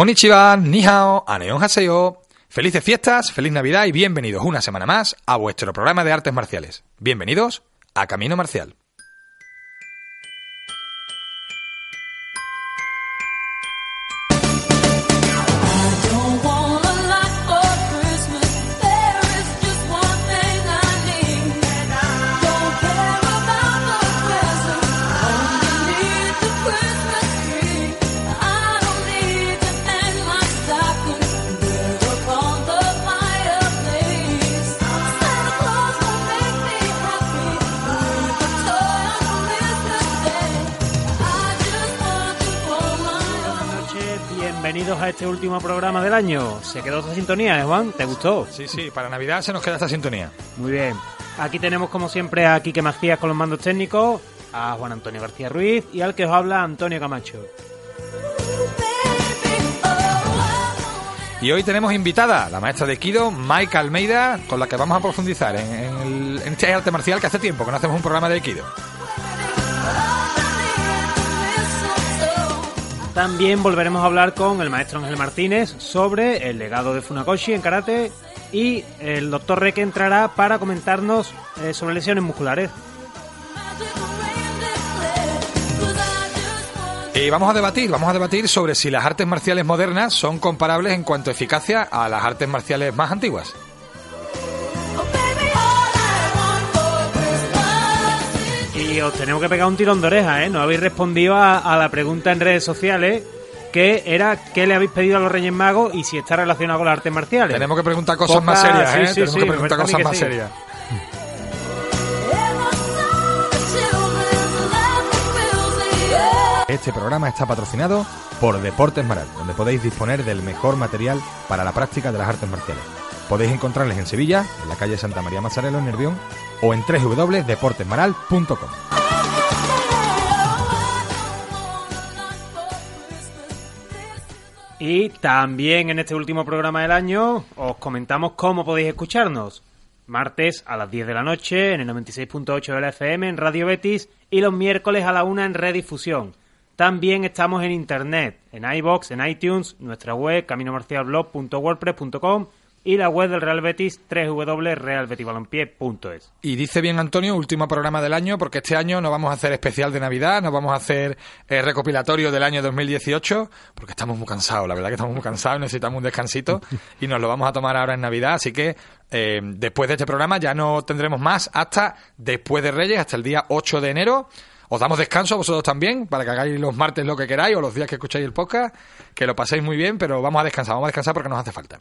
Konnichiwa, ni hao, aneon haseo. Felices fiestas, feliz Navidad y bienvenidos una semana más a vuestro programa de artes marciales. Bienvenidos a Camino Marcial. ¿Se quedó esta sintonía, eh, Juan? ¿Te gustó? Sí, sí, para Navidad se nos queda esta sintonía. Muy bien. Aquí tenemos como siempre a Quique Macías con los mandos técnicos, a Juan Antonio García Ruiz y al que os habla Antonio Camacho. Y hoy tenemos invitada la maestra de Kido, Maika Almeida, con la que vamos a profundizar en, en el- en este arte marcial que hace tiempo que no hacemos un programa de Kido. También volveremos a hablar con el maestro Ángel Martínez sobre el legado de Funakoshi en karate y el doctor Reque entrará para comentarnos eh, sobre lesiones musculares. Y vamos a debatir, vamos a debatir sobre si las artes marciales modernas son comparables en cuanto a eficacia a las artes marciales más antiguas. Y os tenemos que pegar un tirón de oreja, ¿eh? No habéis respondido a, a la pregunta en redes sociales que era qué le habéis pedido a los Reyes Magos y si está relacionado con las artes marciales. Tenemos que preguntar cosas Poca- más serias, ¿eh? sí, Tenemos sí, que preguntar cosas que más sí. serias. Este programa está patrocinado por Deportes Maral, donde podéis disponer del mejor material para la práctica de las artes marciales. Podéis encontrarles en Sevilla, en la calle Santa María Mazzarello, en Nervión, o en www.deportesmaral.com. Y también en este último programa del año os comentamos cómo podéis escucharnos. Martes a las 10 de la noche en el 96.8 de la FM en Radio Betis y los miércoles a la 1 en Redifusión. También estamos en internet, en iBox, en iTunes, nuestra web caminomarcialblog.wordpress.com y la web del Real Betis www.realbetisbalompié.es. Y dice bien Antonio, último programa del año, porque este año no vamos a hacer especial de Navidad, no vamos a hacer eh, recopilatorio del año 2018, porque estamos muy cansados, la verdad que estamos muy cansados, necesitamos un descansito y nos lo vamos a tomar ahora en Navidad, así que eh, después de este programa ya no tendremos más hasta después de Reyes, hasta el día 8 de enero. Os damos descanso a vosotros también, para que hagáis los martes lo que queráis o los días que escucháis el podcast, que lo paséis muy bien, pero vamos a descansar, vamos a descansar porque nos hace falta.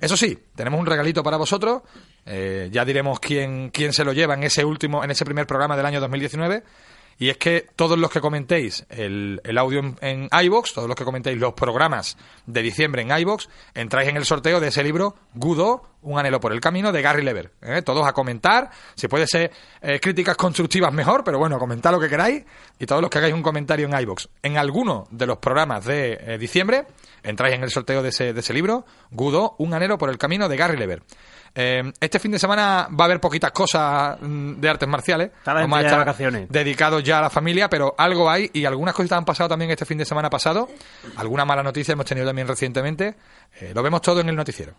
Eso sí, tenemos un regalito para vosotros. eh, ya diremos quién, quién se lo lleva en ese último, en ese primer programa del año 2019. Y es que todos los que comentéis el, el audio en, en iVoox, todos los que comentéis los programas de diciembre en iVoox, entráis en el sorteo de ese libro, Gudo, Un anhelo por el camino, de Gary Lever. ¿eh? Todos a comentar, si puede ser eh, críticas constructivas mejor, pero bueno, comentad lo que queráis. Y todos los que hagáis un comentario en iVoox en alguno de los programas de eh, diciembre, entráis en el sorteo de ese, de ese libro, Gudo, Un anhelo por el camino, de Gary Lever. Eh, este fin de semana va a haber poquitas cosas mm, de artes marciales. Vamos a estar vacaciones. dedicados ya a la familia, pero algo hay y algunas cositas han pasado también este fin de semana pasado. Alguna mala noticia hemos tenido también recientemente. Eh, lo vemos todo en el noticiero.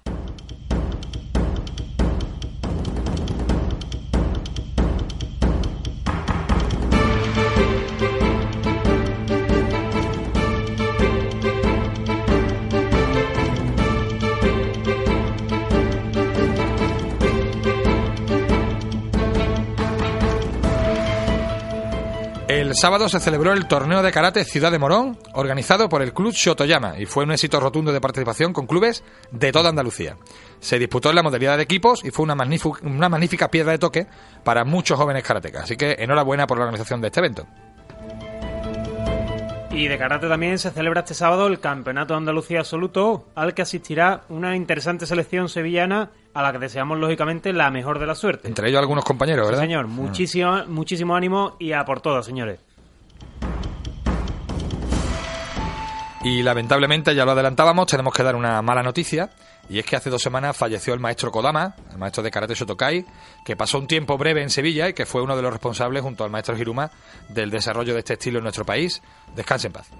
Sábado se celebró el torneo de karate Ciudad de Morón, organizado por el Club Shotoyama, y fue un éxito rotundo de participación con clubes de toda Andalucía. Se disputó en la modalidad de equipos y fue una, magnífica- una magnífica piedra de toque para muchos jóvenes karatecas. Así que enhorabuena por la organización de este evento. Y de karate también se celebra este sábado el Campeonato de Andalucía Absoluto, al que asistirá una interesante selección sevillana a la que deseamos lógicamente la mejor de la suerte. Entre ellos algunos compañeros, Sí, ¿verdad? señor, muchísimo, muchísimo ánimo y a por todas, señores. Y lamentablemente, ya lo adelantábamos, tenemos que dar una mala noticia. Y es que hace dos semanas falleció el maestro Kodama, el maestro de karate Shotokai, que pasó un tiempo breve en Sevilla y que fue uno de los responsables, junto al maestro Hiruma, del desarrollo de este estilo en nuestro país. Descanse en paz.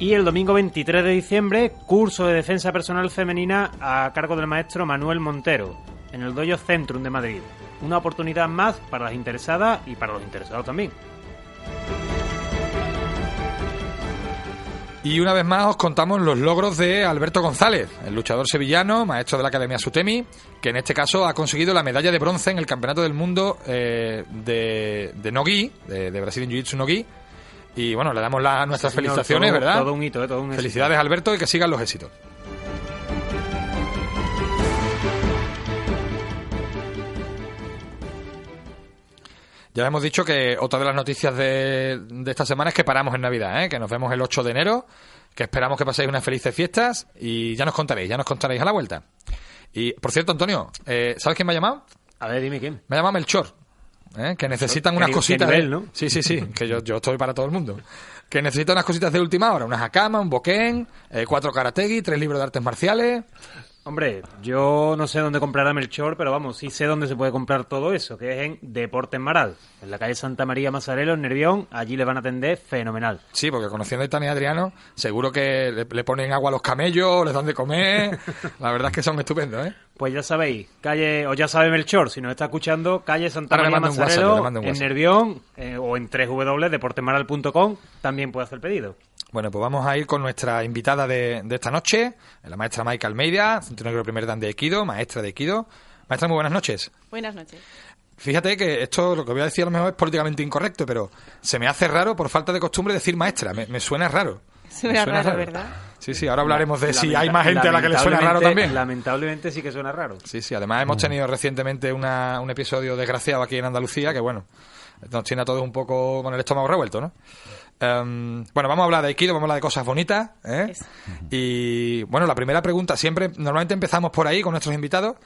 Y el domingo 23 de diciembre, curso de defensa personal femenina a cargo del maestro Manuel Montero, en el Doyo Centrum de Madrid. Una oportunidad más para las interesadas y para los interesados también. Y una vez más os contamos los logros de Alberto González, el luchador sevillano, maestro de la Academia Sutemi, que en este caso ha conseguido la medalla de bronce en el Campeonato del Mundo eh, de, de Nogi, de, de Brasil en Jiu-Jitsu Nogi. Y bueno, le damos la- nuestras felicitaciones, todo- ¿verdad? Todo un hito, eh, todo un éxito. Felicidades, Alberto, y que sigan los éxitos. Ya hemos dicho que otra de las noticias de, de esta semana es que paramos en Navidad, ¿eh? que nos vemos el 8 de enero, que esperamos que paséis unas felices fiestas y ya nos contaréis, ya nos contaréis a la vuelta. Y, por cierto, Antonio, eh, ¿sabes quién me ha llamado? A ver, dime quién. Me ha llamado Melchor. ¿eh? Que necesitan unas cositas. nivel, ¿no? Sí, sí, sí. Que yo, yo estoy para todo el mundo. Que necesitan unas cositas de última hora. Unas Hakama, un Boken, eh, cuatro Karategi, tres libros de artes marciales. Hombre, yo no sé dónde comprará Melchor, pero vamos, sí sé dónde se puede comprar todo eso, que es en Deportes Maral, en la calle Santa María Mazarelo, en Nervión. Allí le van a atender fenomenal. Sí, porque conociendo a Tania y Adriano, seguro que le, le ponen agua a los camellos, les dan de comer. La verdad es que son estupendos, ¿eh? Pues ya sabéis, calle, o ya sabe Melchor, si nos está escuchando, calle Santa Ahora María WhatsApp, Mazarelo, en. Nervión, eh, o en www.deportesmaral.com, también puede hacer pedido. Bueno, pues vamos a ir con nuestra invitada de, de esta noche, la maestra Maika Almeida, negro primer dan de Aikido, maestra de Aikido. Maestra, muy buenas noches. Buenas noches. Fíjate que esto, lo que voy a decir a lo mejor es políticamente incorrecto, pero se me hace raro por falta de costumbre decir maestra. Me, me suena raro. Suena Me raro, ¿verdad? Sí, sí, ahora hablaremos de si hay más gente a la que le suena raro también. Lamentablemente sí que suena raro. Sí, sí, además hemos tenido recientemente una- un episodio desgraciado aquí en Andalucía que, bueno, nos tiene a todos un poco con el estómago revuelto, ¿no? Em, bueno, vamos a hablar de Aikido, vamos a hablar de cosas bonitas, ¿eh? Y, bueno, la primera pregunta, siempre, normalmente empezamos por ahí con nuestros invitados,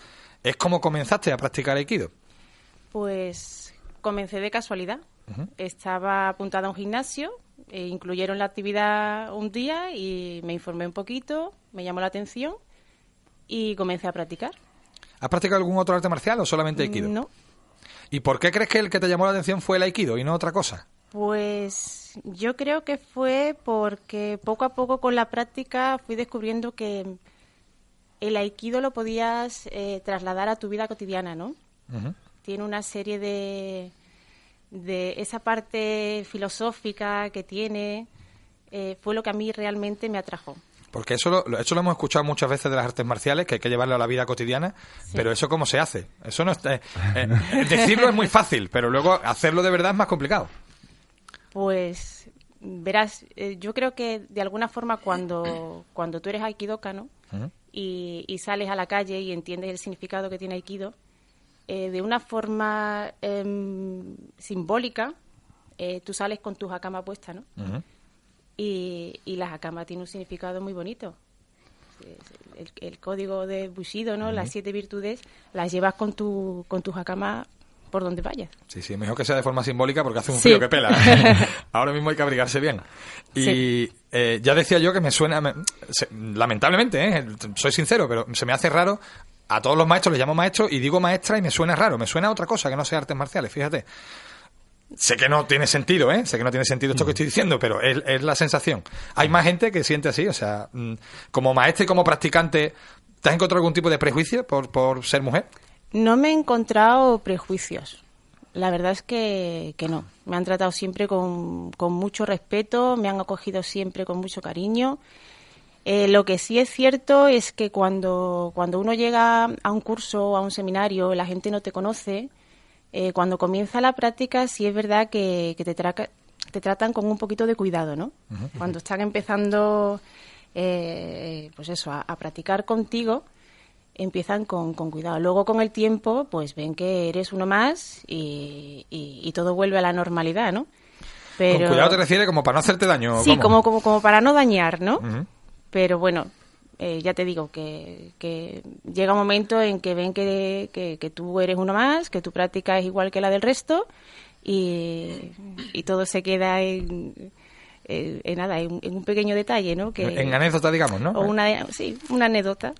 es cómo comenzaste a practicar Aikido. Pues comencé de casualidad. Estaba apuntada a un gimnasio, e incluyeron la actividad un día y me informé un poquito, me llamó la atención y comencé a practicar. ¿Has practicado algún otro arte marcial o solamente Aikido? No, ¿Y por qué crees que el que te llamó la atención fue el Aikido y no otra cosa? pues yo creo que fue porque poco a poco con la práctica fui descubriendo que el aikido lo podías eh, trasladar a tu vida cotidiana, ¿no? Tiene una serie de, de esa parte filosófica que tiene, eh, fue lo que a mí realmente me atrajo. Porque eso lo, eso lo hemos escuchado muchas veces de las artes marciales, que hay que llevarlo a la vida cotidiana, pero eso cómo se hace. Eso no es, eh, eh, decirlo es muy fácil, pero luego hacerlo de verdad es más complicado. Pues verás, eh, yo creo que de alguna forma cuando, cuando tú eres aikidoka, ¿no? Ujú. y, y sales a la calle y entiendes el significado que tiene aikido, eh, de una forma em, simbólica, eh, tú sales con tu hakama puesta, ¿no? Y la hakama tiene un significado muy bonito. El, el código de Bushido, ¿no? Las siete virtudes las llevas con tu con tu hakama por donde vayas. Sí, sí, mejor que sea de forma simbólica porque hace un Sí. frío que pela. Ahora mismo hay que abrigarse bien. Y Sí. eh, ya decía yo que me suena, me- se- lamentablemente, ¿eh? soy sincero, pero se me hace raro. A todos los maestros les llamo maestro y digo maestra y me suena raro. Me suena a otra cosa que no sea artes marciales, fíjate. Sé que no tiene sentido, ¿eh? Sé que no tiene sentido esto que estoy diciendo, pero es, es la sensación. Hay más gente que siente así, o sea, mm, como maestra y como practicante, ¿te has encontrado algún tipo de prejuicio por, por ser mujer? No me he encontrado prejuicios. La verdad es que, que no. Me han tratado siempre con, con mucho respeto, me han acogido siempre con mucho cariño. Eh, lo que sí es cierto es que cuando, cuando uno llega a un curso, a un seminario, la gente no te conoce, eh, cuando comienza la práctica sí es verdad que, que te, te tratan con un poquito de cuidado, ¿no? Cuando están empezando, eh, pues eso, a, a practicar contigo, empiezan con, con cuidado. Luego con el tiempo, pues ven que eres uno más y, y- y todo vuelve a la normalidad, ¿no? Con cuidado te refieres como para no hacerte daño. ¿o Sí, como, como, como para no dañar, ¿no? Pero bueno, eh, ya te digo que, que llega un momento en que ven que, que, que tú eres uno más, que tu práctica es igual que la del resto y, y todo se queda en, en- en nada, en, en un pequeño detalle, ¿no? Que, En anécdota, digamos, ¿no? o una, sí, una anécdota.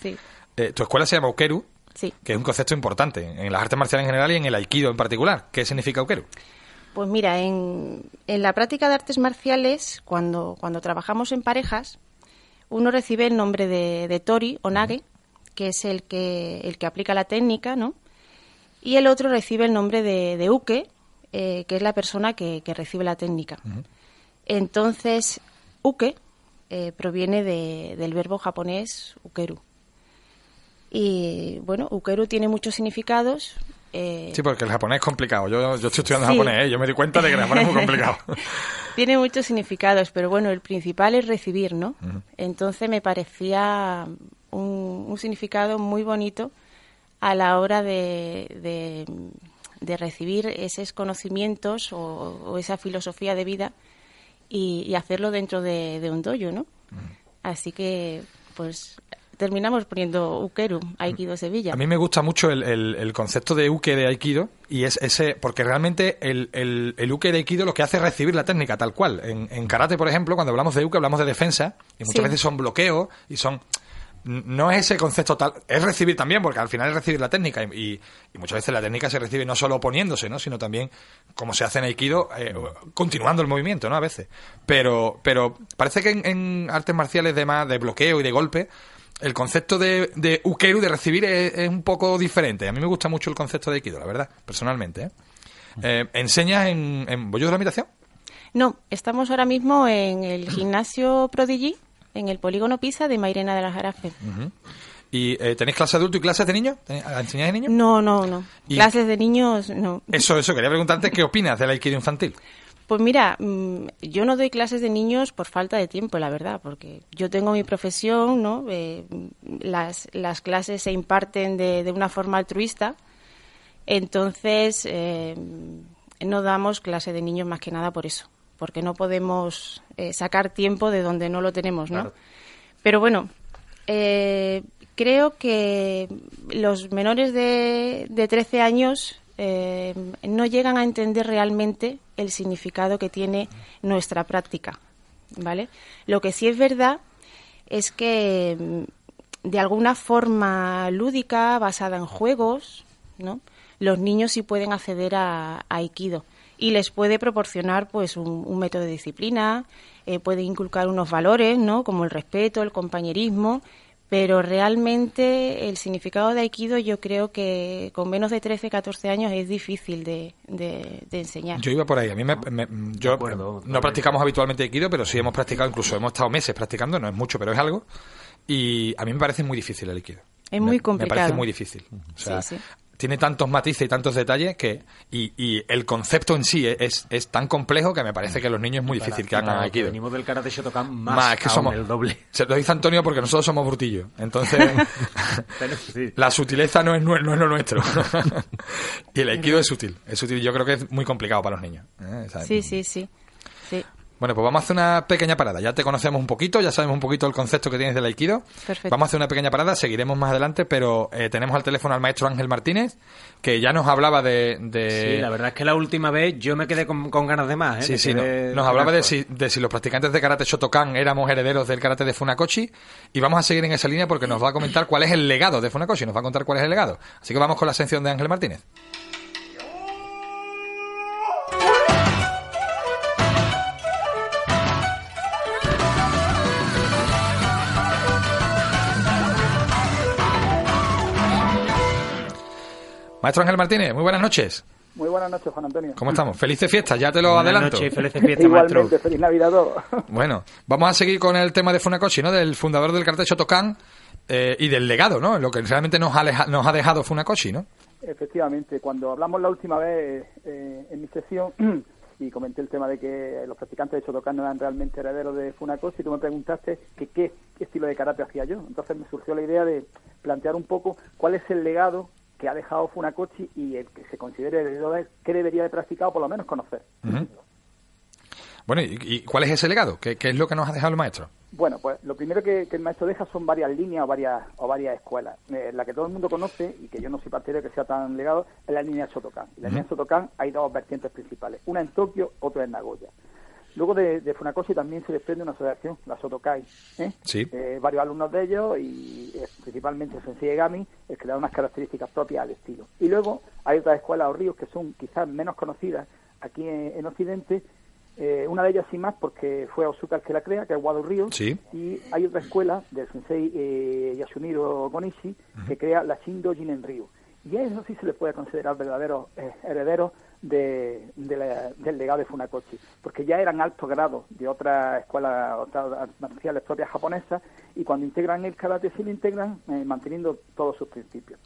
Sí, Eh, tu escuela se llama Ukeru, sí. que es un concepto importante en las artes marciales en general y en el Aikido en particular. ¿Qué significa Ukeru? Pues mira, en, en la práctica de artes marciales, cuando, cuando trabajamos en parejas, uno recibe el nombre de, de Tori o Nage, que es el que, el que aplica la técnica, ¿no? Y el otro recibe el nombre de, de Uke, eh, que es la persona que, que recibe la técnica. Entonces, Uke eh, proviene de- del verbo japonés ukeru. Y bueno, ukeru tiene muchos significados. eh, Sí, porque el japonés es complicado. Yo, yo estoy estudiando Sí. japonés, ¿eh? yo me di cuenta de que el japonés es muy complicado. Tiene muchos significados, pero bueno, el principal es recibir, ¿no? Entonces me parecía un, un significado muy bonito a la hora de, de- de recibir esos conocimientos o, o esa filosofía de vida y, y hacerlo dentro de, de un dojo, ¿no? Así que, pues, terminamos poniendo Ukeru, Aikido Sevilla. A mí me gusta mucho el, el- el concepto de uke de aikido y es ese porque realmente el, el, el uke de aikido lo que hace es recibir la técnica tal cual. En, en karate, por ejemplo, cuando hablamos de uke hablamos de defensa y muchas Sí. veces son bloqueos y son no es ese concepto tal, es recibir también, porque al final es recibir la técnica y, y muchas veces la técnica se recibe no solo oponiéndose, ¿no? sino también, como se hace en Aikido, eh, continuando el movimiento, ¿no? A veces. Pero, pero parece que en, en artes marciales de más, de bloqueo y de golpe, el concepto de, de ukeru, de recibir, es, es un poco diferente. A mí me gusta mucho el concepto de Aikido, la verdad, personalmente. ¿eh? Eh, ¿Enseñas en, en Bollo de la Imitación? No, estamos ahora mismo en el gimnasio Prodigy, en el polígono Pisa de Mairena de las Jarafes. ¿Y eh, tenéis clase de adulto y clases de niños? ¿Tenéis- ¿Enseñáis de niños? No, no, no. ¿Y- Clases de niños, no. Eso, eso, quería preguntarte qué opinas del Aikido infantil. Pues mira, mm, yo no doy clases de niños por falta de tiempo, la verdad, porque yo tengo mi profesión, ¿no? Eh, las, las clases se imparten de, de una forma altruista, entonces eh, no damos clase de niños más que nada por eso, porque no podemos eh, sacar tiempo de donde no lo tenemos, ¿no? Claro. Pero bueno, eh, creo que los menores de, de 13 años eh, no llegan a entender realmente el significado que tiene nuestra práctica, ¿vale? Lo que sí es verdad es que mm, de alguna forma lúdica, basada en juegos, ¿no? Los niños sí pueden acceder a, a Aikido y les puede proporcionar pues un, método de disciplina, eh, puede inculcar unos valores, ¿no? Como el respeto, el compañerismo, pero realmente el significado de Aikido yo creo que con menos de 13, 14 años es difícil de, de- de enseñar. Yo iba por ahí. A mí me, me- yo acuerdo, no practicamos habitualmente Aikido, pero sí hemos practicado, incluso hemos estado meses practicando, no es mucho, pero es algo. Y a mí me parece muy difícil el Aikido. Es Me- muy Me complicado. parece muy difícil. O sea, Sí, sí. Tiene tantos matices y tantos detalles que y, y el concepto en sí es, es tan complejo que me parece que a los niños es muy difícil que hagan Aikido. Venimos del karate Shotokan más, Más, es que aún somos el doble. Se lo dice Antonio porque nosotros somos brutillos. Entonces, Pero sí. la sutileza no es, no es lo nuestro. y el aikido es sutil. Es sutil. Yo creo que es muy complicado para los niños. ¿eh? O sea, Sí, sí, sí. sí. Bueno, pues vamos a hacer una pequeña parada. Ya te conocemos un poquito, ya sabemos un poquito el concepto que tienes del aikido. Perfecto. Vamos a hacer una pequeña parada, seguiremos más adelante, pero eh, tenemos al teléfono al maestro Ángel Martínez, que ya nos hablaba de... de- Sí, la verdad es que la última vez yo me quedé con, con ganas de más. ¿eh? Sí, Me sí, no- nos hablaba de si, de si los practicantes de karate Shotokan éramos herederos del karate de Funakoshi y vamos a seguir en esa línea porque nos va a comentar cuál es el legado de Funakoshi, nos va a contar cuál es el legado. Así que vamos con la sección de Ángel Martínez. Maestro Ángel Martínez, muy buenas noches. Muy buenas noches, Juan Antonio. ¿Cómo estamos? Felices fiestas, ya te lo Buenas adelanto. noches y felices fiestas, maestro. Igualmente, feliz Navidad a todos. Bueno, vamos a seguir con el tema de Funakoshi, ¿no? Del fundador del karate Shotokan eh, y del legado, ¿no? Lo que realmente nos ha, leja- nos ha dejado Funakoshi, ¿no? Efectivamente, cuando hablamos la última vez eh, en mi sesión y comenté el tema de que los practicantes de Shotokan no eran realmente herederos de Funakoshi, tú me preguntaste que qué estilo de karate hacía yo. Entonces me surgió la idea de plantear un poco cuál es el legado que ha dejado Funakoshi y el que se considere heredero qué debería de practicar o por lo menos conocer. Bueno, ¿y, y cuál es ese legado? ¿Qué, qué es lo que nos ha dejado el maestro? Bueno, pues lo primero que, que el maestro deja son varias líneas o varias, o varias escuelas. Eh, la que todo el mundo conoce y que yo no soy partidario que sea tan legado es la línea Shotokan. Y la línea Shotokan hay dos vertientes principales, una en Tokio, otra en Nagoya. Luego de, de Funakoshi también se desprende una asociación, la Shotokai. ¿eh? Sí. Eh, varios alumnos de ellos y eh, principalmente Sensei Gami, es que le da unas características propias al estilo. Y luego hay otras escuelas o ríos que son quizás menos conocidas, aquí en, en Occidente. Eh, una de ellas sin más porque fue Osuka el que la crea, que es Wado Río. Sí. Y hay otra escuela del sensei eh, Yasuniro Gonishi que crea la Shindo Jinen Ryu. Y a eso sí se le puede considerar verdaderos eh, herederos de, de la- del legado de Funakoshi, porque ya eran altos grados de otras escuelas otras artes marciales propias japonesas y cuando integran el karate sí lo integran eh, manteniendo todos sus principios.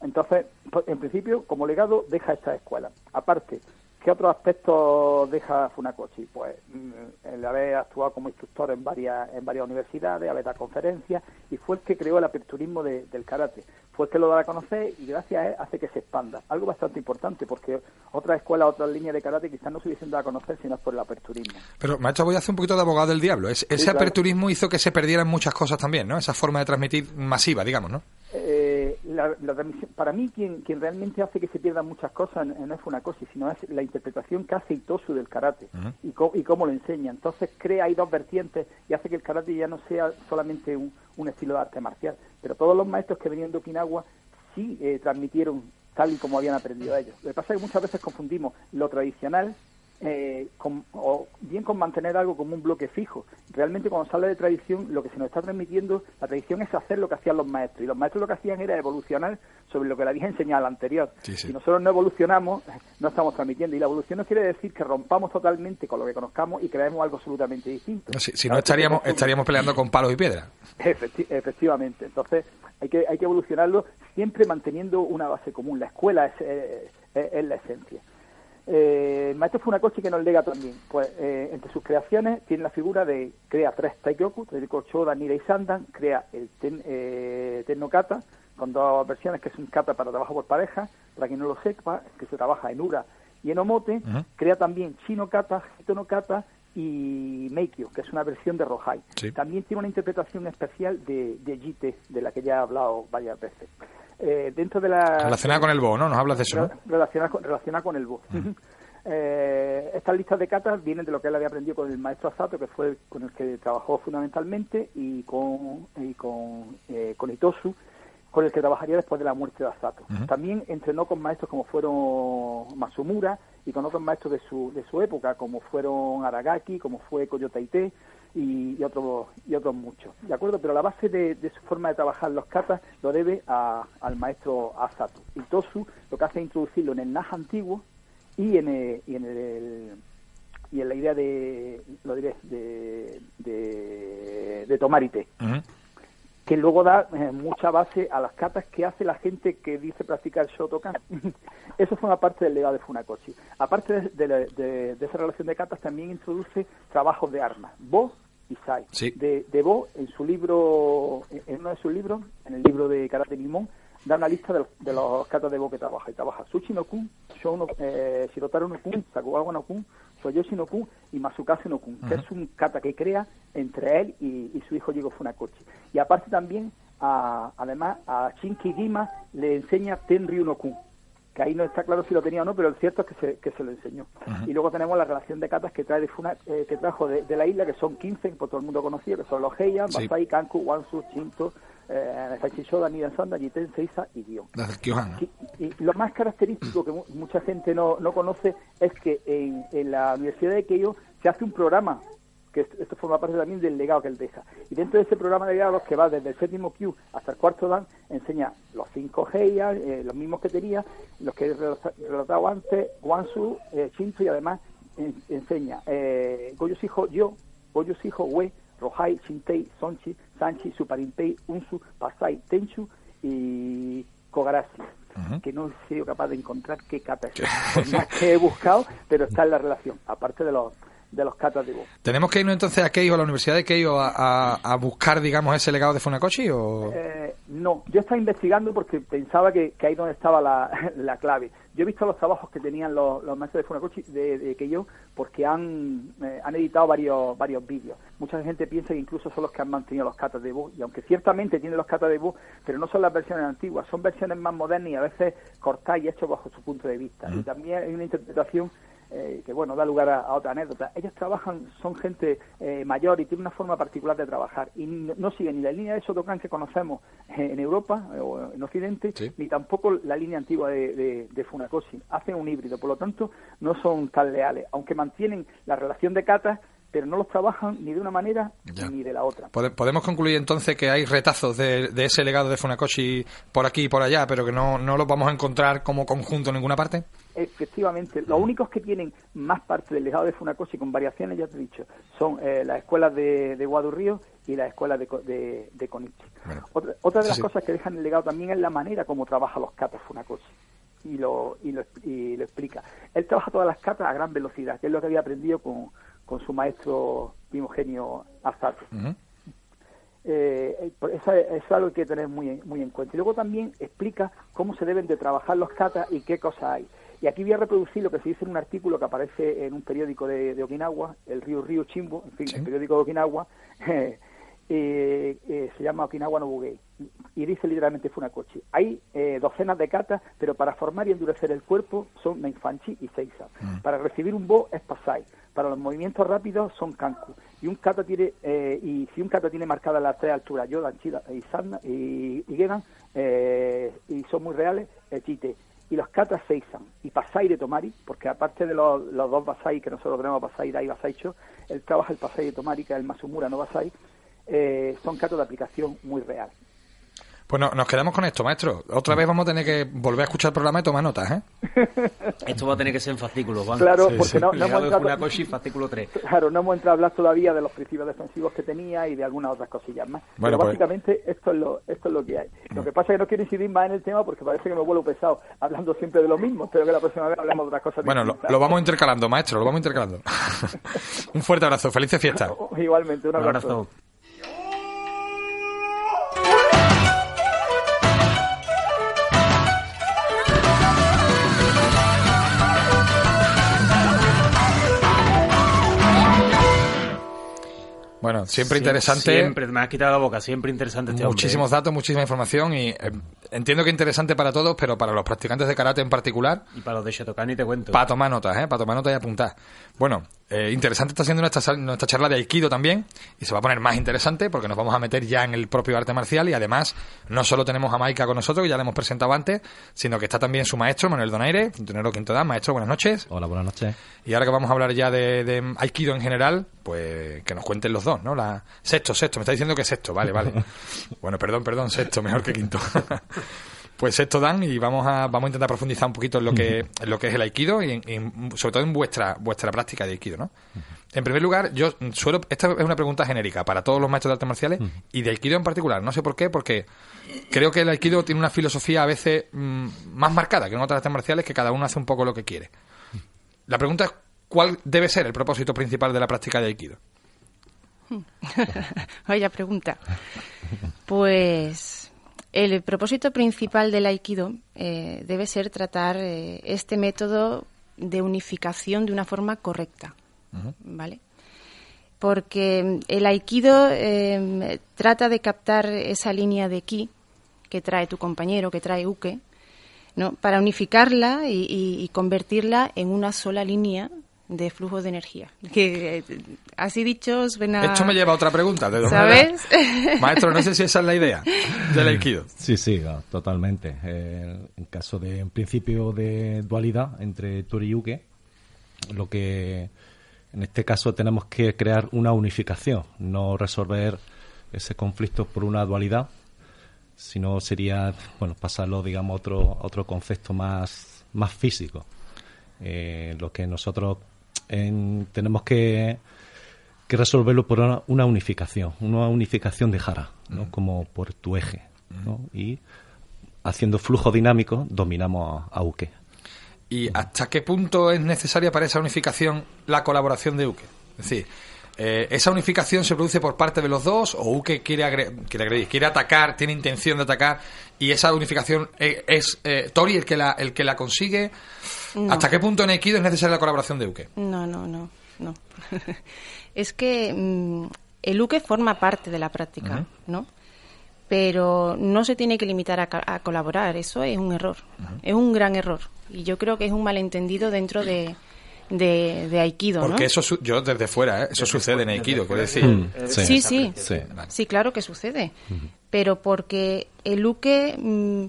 Entonces, pues, en principio, como legado, deja esta escuela. Aparte, ¿qué otros aspectos deja Funakoshi? Pues mm, el haber actuado como instructor en varias, en varias universidades, haber dado conferencias, y fue el que creó el aperturismo de- del karate. Fue el que lo da a conocer y gracias a él hace que se expanda. Algo bastante importante, porque otras escuelas, otras líneas de karate quizás no se hubiesen dado a conocer si no es por el aperturismo. Pero, maestro, voy a hacer un poquito de abogado del diablo. Es- ese claro. aperturismo hizo que se perdieran muchas cosas también, ¿no? Esa forma de transmitir masiva, digamos, ¿no? Eh, la, la transmisión- para mí quien, quien realmente hace que se pierdan muchas cosas no es Funakoshi, sino es la interpretación que hace Itosu del karate y, co- y cómo lo enseña. Entonces crea ahí dos vertientes y hace que el karate ya no sea solamente un, un estilo de arte marcial. Pero todos los maestros que venían de Okinawa sí eh, transmitieron tal y como habían aprendido ellos. Lo que pasa es que muchas veces confundimos lo tradicional eh, con- o bien con mantener algo como un bloque fijo. Realmente cuando se habla de tradición, lo que se nos está transmitiendo, la tradición es hacer lo que hacían los maestros. Y los maestros lo que hacían era evolucionar sobre lo que le había enseñado al anterior. Sí, sí. Si nosotros no evolucionamos, no estamos transmitiendo. Y la evolución no quiere decir que rompamos totalmente con lo que conozcamos y creemos algo absolutamente distinto. Si, si no, estaríamos, estaríamos peleando con palos y piedras. Efecti- efectivamente. Entonces, hay que, hay que evolucionarlo siempre manteniendo una base común. La escuela es, eh, es- es la esencia. Eh, el maestro Funakoshi que nos lega también, pues eh, entre sus creaciones tiene la figura de crea tres Taikyoku, Taikyoku Shoda, Nira y Sandan, crea el ten, eh, con dos versiones que es un kata para trabajo por pareja, para quien no lo sepa, que se trabaja en Ura y en Omote, crea también Chino Kata, Hito no Kata y Meikyo, que es una versión de Rohai. Sí. También tiene una interpretación especial de, de Jite, de la que ya he hablado varias veces. Eh, dentro de la Relacionada con el bo, ¿no? Nos hablas de eso, ¿no? Re- relacionada con, relacionada con el voz. Eh, estas listas de catas vienen de lo que él había aprendido con el maestro Asato, que fue con el que trabajó fundamentalmente, y con, y con, eh, con Itosu, con el que trabajaría después de la muerte de Asato. También entrenó con maestros como fueron Masumura y con otros maestros de su, de su época, como fueron Aragaki, como fue Koyotaite y, y otros y otros muchos. ¿De acuerdo? Pero la base de, de su forma de trabajar los katas lo debe a- al maestro Asato. Itosu lo que hace es introducirlo en el Naja antiguo y en el, y en el y en la idea de lo diré de de, de tomar y té Ujú. Que luego da eh, mucha base a las catas que hace la gente que dice practicar Shotokan. Eso forma parte del legado de Funakoshi. Aparte de, de la- de- de esa relación de catas, también introduce trabajos de armas, Bo y Sai. Sí. De, de Bo, en su libro, en uno de sus libros, en el libro de Karate Limón, da una lista de los, de los katas de Bo que trabaja. Y trabaja Sushi no Kun, no, eh, Shirotaro no Kun, Sakugawa no Kun, Soyoshi no Kun y Masukase no Kun, que es un kata que crea entre él y, y su hijo Diego Funakoshi. Y aparte también, a- además, a Shinki Gima le enseña Tenryu no Kun, que ahí no está claro si lo tenía o no, pero el cierto es que se, que se lo enseñó. Y luego tenemos la relación de katas que trae de Funa, eh, que trajo de, de la isla, que son 15, que por todo el mundo conocido, que son los Heian, Sí. Basai, Kanku, Wansu, Shinto, eh, Nidan Sanda, Jiten, Seisa y ¿no? Y, y lo más característico que mu- mucha gente no, no conoce es que en, en la Universidad de Keio se hace un programa, que esto, esto forma parte también del legado que él deja. Y dentro de ese programa de legados, que va desde el séptimo Q hasta el cuarto Dan, enseña los cinco Heian, eh, los mismos que tenía, los que he relata- relatado antes, Wansu, eh, Shinto, y además en- enseña eh, Goyo Yo, Goyo Shijo We, Rohai, Shintei, Sonchi, Sanchi, Suparinpei, Unsu, Pasai, Tenchu y Kogarashi. Ujú. Que no he sido capaz de encontrar qué kata es. Más que he buscado, pero está en la relación, aparte de los de los katas de voz. ¿Tenemos que irnos entonces a Keio, a la Universidad de Keio, a, a- a buscar, digamos, ese legado de Funakoshi? O... Eh, no, yo estaba investigando porque pensaba que, que ahí donde estaba la, la clave. Yo he visto los trabajos que tenían los, los maestros de Funakoshi de, yo, porque han, eh, han editado varios varios vídeos. Mucha gente piensa que incluso son los que han mantenido los katas de voz, y aunque ciertamente tienen los katas de voz, pero no son las versiones antiguas, son versiones más modernas y a veces cortadas y hechas bajo su punto de vista. Y también hay una interpretación eh, que bueno, da lugar a, a otra anécdota. Ellos trabajan, son gente eh, mayor y tienen una forma particular de trabajar y no, no siguen ni la línea de Shotokan que conocemos en Europa eh, o en Occidente, Sí. ni tampoco la línea antigua de, de, de Funakoshi. Hacen un híbrido, por lo tanto, no son tan leales, aunque mantienen la relación de katas, pero no los trabajan ni de una manera Ya. ni de la otra. Pode- Podemos concluir entonces que hay retazos de, de ese legado de Funakoshi por aquí y por allá, pero que no, no los vamos a encontrar como conjunto en ninguna parte. Efectivamente, los únicos que tienen más parte del legado de Funakoshi con variaciones, ya te he dicho, son eh, las escuelas de, de Wado Río y las escuelas de, Co- de, de Konichi. Bueno. Otra, otra de las sí. cosas que dejan el legado también es la manera como trabaja los katas Funakoshi. Y lo, y, lo, y lo explica. Él trabaja todas las katas a gran velocidad, que es lo que había aprendido con, con su maestro primogenio Asato. Ujú. Eh, eh, por eso, es- algo que hay que tener muy en, muy en cuenta. Y luego también explica cómo se deben de trabajar los katas y qué cosas hay. Y aquí voy a reproducir lo que se dice en un artículo que aparece en un periódico de, de Okinawa, el Río Río Chimbo, en fin, Sí. el periódico de Okinawa, eh, eh, se llama Okinawa Nobugei, y dice literalmente Funakoshi. Hay eh, docenas de katas, pero para formar y endurecer el cuerpo son Naifanchi y Seiza. Para recibir un bo es Pasai. Para los movimientos rápidos son Kanku. Y un kata tiene, eh, y si un kata tiene marcadas las tres alturas, Yodan, Chida y Sanna y, y Gedan, eh, y son muy reales, Chite. Y los katas Seisan y Pasai de Tomari, porque aparte de los, dos Basai que nosotros tenemos, Basai Dai y Basaicho, él trabaja el Pasai de Tomari, que es el Masumura no Basai, eh, son katas de aplicación muy real. Pues no- nos quedamos con esto, maestro. Otra vez vamos a tener que volver a escuchar el programa y tomar notas, ¿eh? Esto va a tener que ser en fascículo, Juan. Claro, Sí, porque sí. no, no hemos entrado, Funakoshi, fascículo 3. claro, no hemos entrado a hablar todavía de los principios defensivos que tenía y de algunas otras cosillas más. Bueno, Pero pues- básicamente esto es lo esto es lo que hay. Lo que pasa es que no quiero incidir más en el tema porque parece que me vuelvo pesado hablando siempre de lo mismo. Espero que la próxima vez hablemos de otras cosas Bueno, lo, lo vamos intercalando, maestro, lo vamos intercalando. Un fuerte abrazo, felices fiestas. Igualmente, un Un abrazo. Bueno, siempre Sie- interesante. Siempre, me has quitado la boca, siempre interesante este hombre. Muchísimos datos, muchísima información y eh, entiendo que interesante para todos, pero para los practicantes de karate en particular, Y para los de Shotokan ni te cuento. para tomar notas, ¿eh? Para tomar notas y apuntar. Bueno, eh, interesante está siendo nuestra, nuestra charla de Aikido también y se va a poner más interesante porque nos vamos a meter ya en el propio arte marcial y además no solo tenemos a Maika con nosotros, que ya le hemos presentado antes, sino que está también su maestro, Manuel Donaire, Fontanero Quinto Dan. Maestro, buenas noches. Hola, buenas noches. Y ahora que vamos a hablar ya de, de Aikido en general, pues que nos cuenten los dos, ¿no? La... Sexto, sexto, me está diciendo que sexto, vale, vale. Bueno, perdón, perdón, sexto, mejor que quinto. Pues sexto dan y vamos a, vamos a intentar profundizar un poquito en lo que, en lo que es el Aikido y en- en- sobre todo en vuestra, vuestra práctica de Aikido, ¿no? En primer lugar, yo suelo, esta es una pregunta genérica para todos los maestros de artes marciales y de Aikido en particular. No sé por qué, porque creo que el Aikido tiene una filosofía a veces mm, más marcada que en otras artes marciales que cada uno hace un poco lo que quiere. La pregunta es, ¿cuál debe ser el propósito principal de la práctica de Aikido? Vaya pregunta. Pues el propósito principal del Aikido eh, debe ser tratar eh, este método de unificación de una forma correcta, ¿vale? Porque el Aikido eh, trata de captar esa línea de ki que trae tu compañero, que trae Uke, ¿no? para unificarla y, y- y convertirla en una sola línea de flujo de energía. Que eh, así dicho suena... Esto me lleva a otra pregunta. ¿de dónde ¿Sabes? Maestro, no sé si esa es la idea del Aikido. Sí, sí, totalmente. Eh, en caso de un principio de dualidad entre Tori y Uke, lo que en este caso tenemos que crear una unificación, no resolver ese conflicto por una dualidad, sino sería bueno pasarlo digamos a otro a otro concepto más más físico. Eh, lo que nosotros en- tenemos que que resolverlo por una, una unificación, una unificación de jara, ¿no? como por tu eje. ¿no? Y haciendo flujo dinámico dominamos a, a Uke. ¿Y hasta qué punto es necesaria para esa unificación la colaboración de Uke? Es decir, eh, ¿esa unificación se produce por parte de los dos o Uke quiere, agre- quiere agredir, quiere atacar, tiene intención de atacar y esa unificación eh, es eh, Tori el que la, el que la consigue? No. ¿Hasta qué punto en Aikido es necesaria la colaboración de Uke? No, no, no, no. es que mm, el uke forma parte de la práctica, ¿no? Pero no se tiene que limitar a colaborar, eso es un error, es un gran error. Y yo creo que es un malentendido dentro de, de, de Aikido, ¿no? Porque eso, su- yo desde fuera, ¿eh? eso sucede en Aikido, quiero decir. Mm, Sí, sí. Sí. Sí, claro que sucede. Pero porque el uke mm,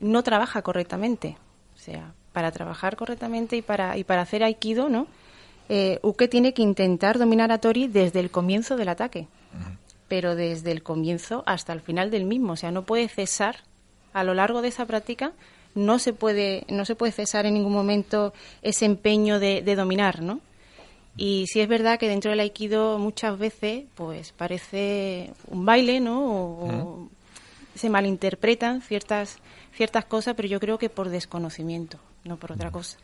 no trabaja correctamente. O sea, para trabajar correctamente y para, y para hacer aikido, ¿no? Eh, uke tiene que intentar dominar a Tori desde el comienzo del ataque. Pero desde el comienzo hasta el final del mismo. O sea, no puede cesar a lo largo de esa práctica. No se puede, no se puede cesar en ningún momento ese empeño de, de dominar, ¿no? Y sí es verdad que dentro del aikido muchas veces pues parece un baile, ¿no? O, se malinterpretan ciertas ciertas cosas, pero yo creo que por desconocimiento, no por otra cosa.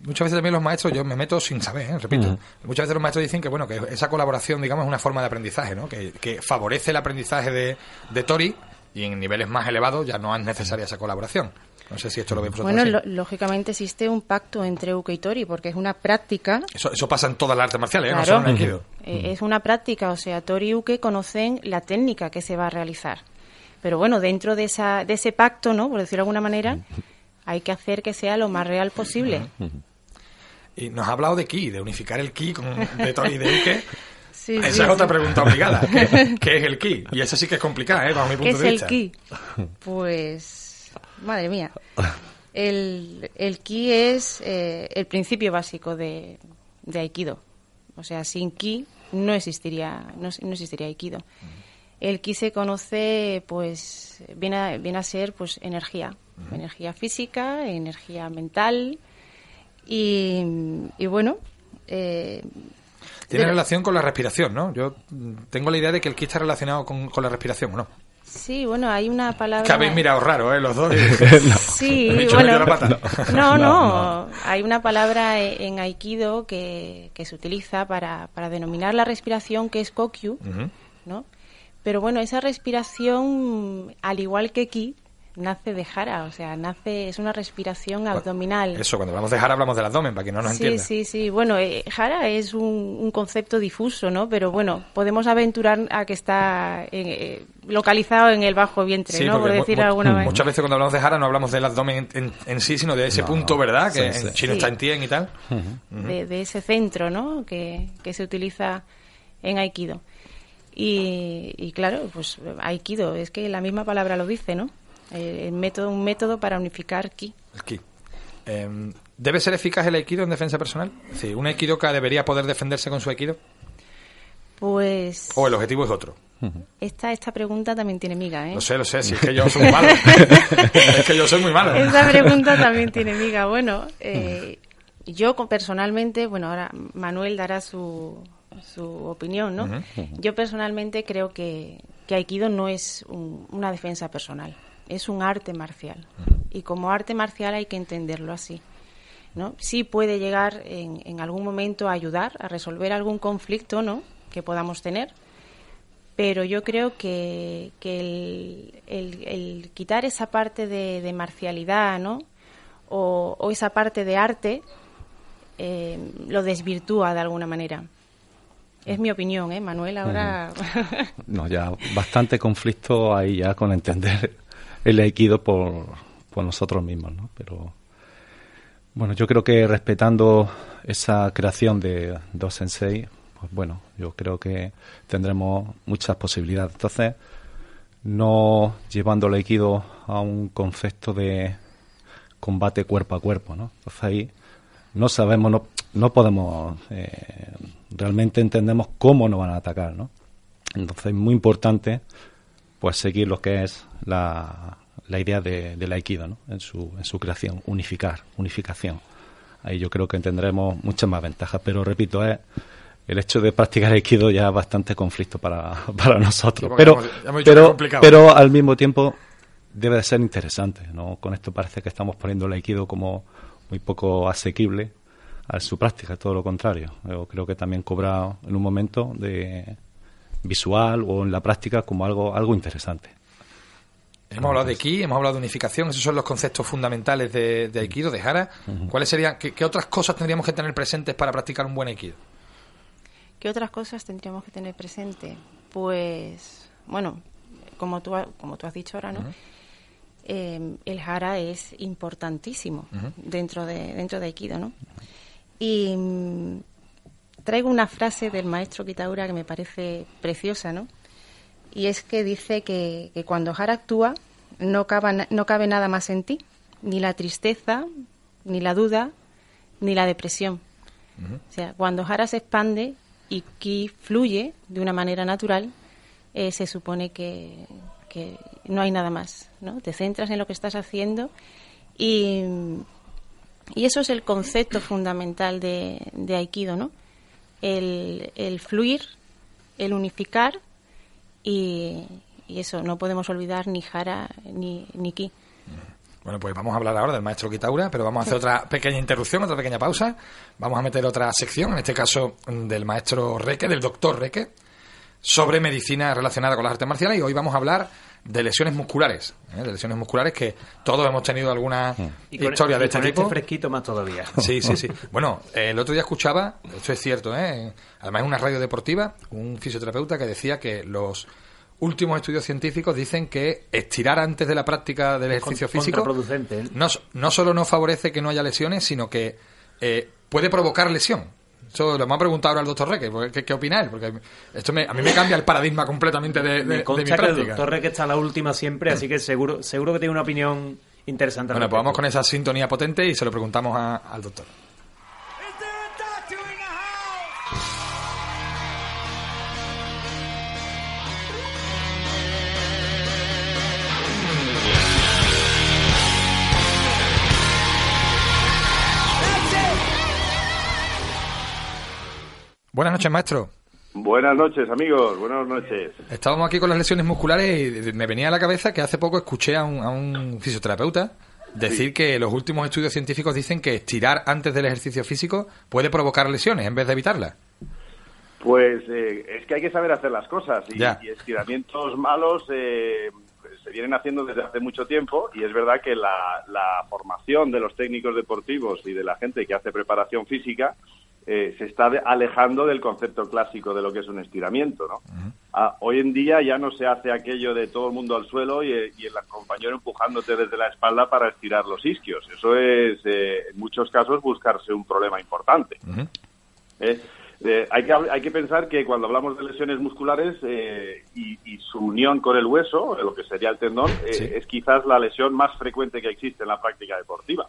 Muchas veces también los maestros, yo me meto sin saber, ¿eh? repito, muchas veces los maestros dicen que bueno que esa colaboración, digamos, es una forma de aprendizaje, ¿no? Que, que favorece el aprendizaje de, de Tori y en niveles más elevados ya no es necesaria esa colaboración. No sé si esto lo vosotros Bueno, lo- lógicamente existe un pacto entre uke y tori porque es una práctica Eso, eso pasa en todas las artes marciales, ¿eh? no solo en Aikido. Eh, Es una práctica, o sea, Tori y Uke conocen la técnica que se va a realizar. Pero bueno, dentro de, esa, de ese pacto, ¿no? Por decirlo de alguna manera, hay que hacer que sea lo más real posible. Y nos ha hablado de ki, de unificar el ki con, de Tori y de Uke. Sí, Esa sí, es otra pregunta obligada. ¿Qué, qué es el ki? Y esa sí que es complicada, ¿eh? bajo mi ¿Qué es de el ki? Pues, madre mía. El, el ki es eh, el principio básico de, de Aikido. O sea, sin ki no existiría, no, no existiría Aikido. El ki se conoce, pues, viene a, viene a ser, pues, energía. Energía física, energía mental. Y, y bueno, eh, Tiene relación con la respiración, ¿no? Yo mm, tengo la idea de que el ki está relacionado con, con la respiración, ¿o no? Sí, bueno, hay una palabra... Que habéis mirado raro, ¿eh? Los dos. Sí, bueno, metió la pata. No, no, No, hay una palabra e- en Aikido que, que se utiliza para, para denominar la respiración que es kokyu. ¿no? Pero bueno, esa respiración, al igual que ki, nace de jara, o sea, nace es una respiración abdominal. Eso, cuando hablamos de Jara hablamos del abdomen, para quien no nos sí, entienda. sí, sí. Bueno, eh, jara es un, un concepto difuso, ¿no? Pero bueno, podemos aventurar a que está en- eh, localizado en el bajo vientre, Sí, ¿no? Por porque mu- decirlo de mu- alguna manera. muchas veces cuando hablamos de Jara no hablamos del abdomen en, en- en sí, sino de ese No, punto, ¿verdad? Que sí, en sí. chino Sí. está en tien y tal. de, de ese centro ¿no? que, que se utiliza en Aikido. Y, y claro, pues Aikido, es que la misma palabra lo dice, ¿no? Eh, El método, un método para unificar ki. El ki. Eh, ¿Debe ser eficaz el aikido en defensa personal? Sí, ¿un aikidoka debería poder defenderse con su aikido? Pues ¿O el objetivo es otro? esta, esta pregunta también tiene miga, ¿eh? Lo sé, lo sé, si es que yo soy muy malo. es que yo soy muy malo. Esta pregunta también tiene miga. Bueno, eh, yo personalmente, bueno, ahora Manuel dará su, su opinión, ¿no? Yo personalmente creo que, que Aikido no es un- una defensa personal, es un arte marcial. Y como arte marcial hay que entenderlo así. ¿no? Sí puede llegar en, en algún momento a ayudar a resolver algún conflicto ¿no? que podamos tener, pero yo creo que, que el, el- el quitar esa parte de, de marcialidad, ¿no? O, o esa parte de arte, eh, lo desvirtúa de alguna manera. Es mi opinión, ¿eh, Manuel? Ahora. No, ya bastante conflicto hay ya con entender el aikido por, nosotros mismos, ¿no? Pero bueno, yo creo que respetando esa creación de dos sensei, pues bueno, yo creo que tendremos muchas posibilidades. Entonces, no llevando el aikido a un concepto de combate cuerpo a cuerpo, ¿no? Entonces ahí no sabemos, no, no podemos, eh, realmente entendemos cómo nos van a atacar, ¿no? Entonces es muy importante pues seguir lo que es la, la idea de, del aikido, ¿no? En su, en su creación, unificar, unificación. Ahí yo creo que tendremos muchas más ventajas, pero repito, es el hecho de practicar aikido ya es bastante conflicto para, para nosotros. Sí, pero, hemos- hemos pero, pero al mismo tiempo debe de ser interesante, ¿no? Con esto parece que estamos poniendo el aikido como muy poco asequible a su práctica, todo lo contrario. Yo creo que también cobra en un momento de visual o en la práctica como algo algo interesante. Hemos hablado de ki, hemos hablado de unificación, esos son los conceptos fundamentales de, de Aikido, de Hara. ¿Cuáles serían, qué, qué otras cosas tendríamos que tener presentes para practicar un buen Aikido? ¿Qué otras cosas tendríamos que tener presente? Pues, bueno, como tú, ha- como tú has dicho ahora, ¿no? Eh, el hara es importantísimo dentro, de, dentro de Aikido, ¿no? Y traigo una frase del maestro Kitaura que me parece preciosa, ¿no? Y es que dice que, que cuando Jara actúa no, caba no cabe nada más en ti, ni la tristeza, ni la duda, ni la depresión. O sea, cuando Jara se expande y Ki fluye de una manera natural, eh, se supone que, que no hay nada más, ¿no? Te centras en lo que estás haciendo y, y eso es el concepto fundamental de, de Aikido, ¿no? El, el fluir, el unificar y, y eso, no podemos olvidar ni Jara ni, ni Ki. Bueno, pues vamos a hablar ahora del maestro Kitaura, pero vamos a hacer otra pequeña interrupción, otra pequeña pausa. Vamos a meter otra sección, en este caso mm, del maestro Reque, del doctor Reque, sobre medicina relacionada con las artes marciales y hoy vamos a hablar de lesiones musculares, ¿eh? de lesiones musculares que todos hemos tenido alguna Y con, historia y de este con tipo. fresquito más todavía. Sí, sí, sí. Bueno, el otro día escuchaba, esto es cierto, ¿eh? además en una radio deportiva, un fisioterapeuta que decía que los últimos estudios científicos dicen que estirar antes de la práctica del ejercicio Con- físico contraproducente, ¿eh? no, no solo no favorece que no haya lesiones, sino que eh, puede provocar lesión. Eso lo me ha preguntado ahora el doctor Reque, ¿qué, qué opina él? Porque esto me- a mí me cambia el paradigma completamente de, de- de Me mi que el práctica. doctor Reque está la última siempre, así que seguro seguro que tiene una opinión interesante. Bueno, pues vamos con esa sintonía potente y se lo preguntamos a- al doctor. Buenas noches, maestro. Buenas noches, amigos. Buenas noches. Estábamos aquí con las lesiones musculares y me venía a la cabeza que hace poco escuché a un, a un fisioterapeuta decir que los últimos estudios científicos dicen que estirar antes del ejercicio físico puede provocar lesiones en vez de evitarlas. Pues eh, es que hay que saber hacer las cosas y, y estiramientos malos eh, pues, se vienen haciendo desde hace mucho tiempo y es verdad que la, la formación de los técnicos deportivos y de la gente que hace preparación física eh, se está alejando del concepto clásico de lo que es un estiramiento, ¿no? Ah, hoy en día ya no se hace aquello de todo el mundo al suelo y, y el compañero empujándote desde la espalda para estirar los isquios. Eso es, eh, en muchos casos, buscarse un problema importante. ¿eh? Eh, hay, que, hay que pensar que cuando hablamos de lesiones musculares eh, y, y su unión con el hueso, eh, lo que sería el tendón, eh, Sí. es quizás la lesión más frecuente que existe en la práctica deportiva.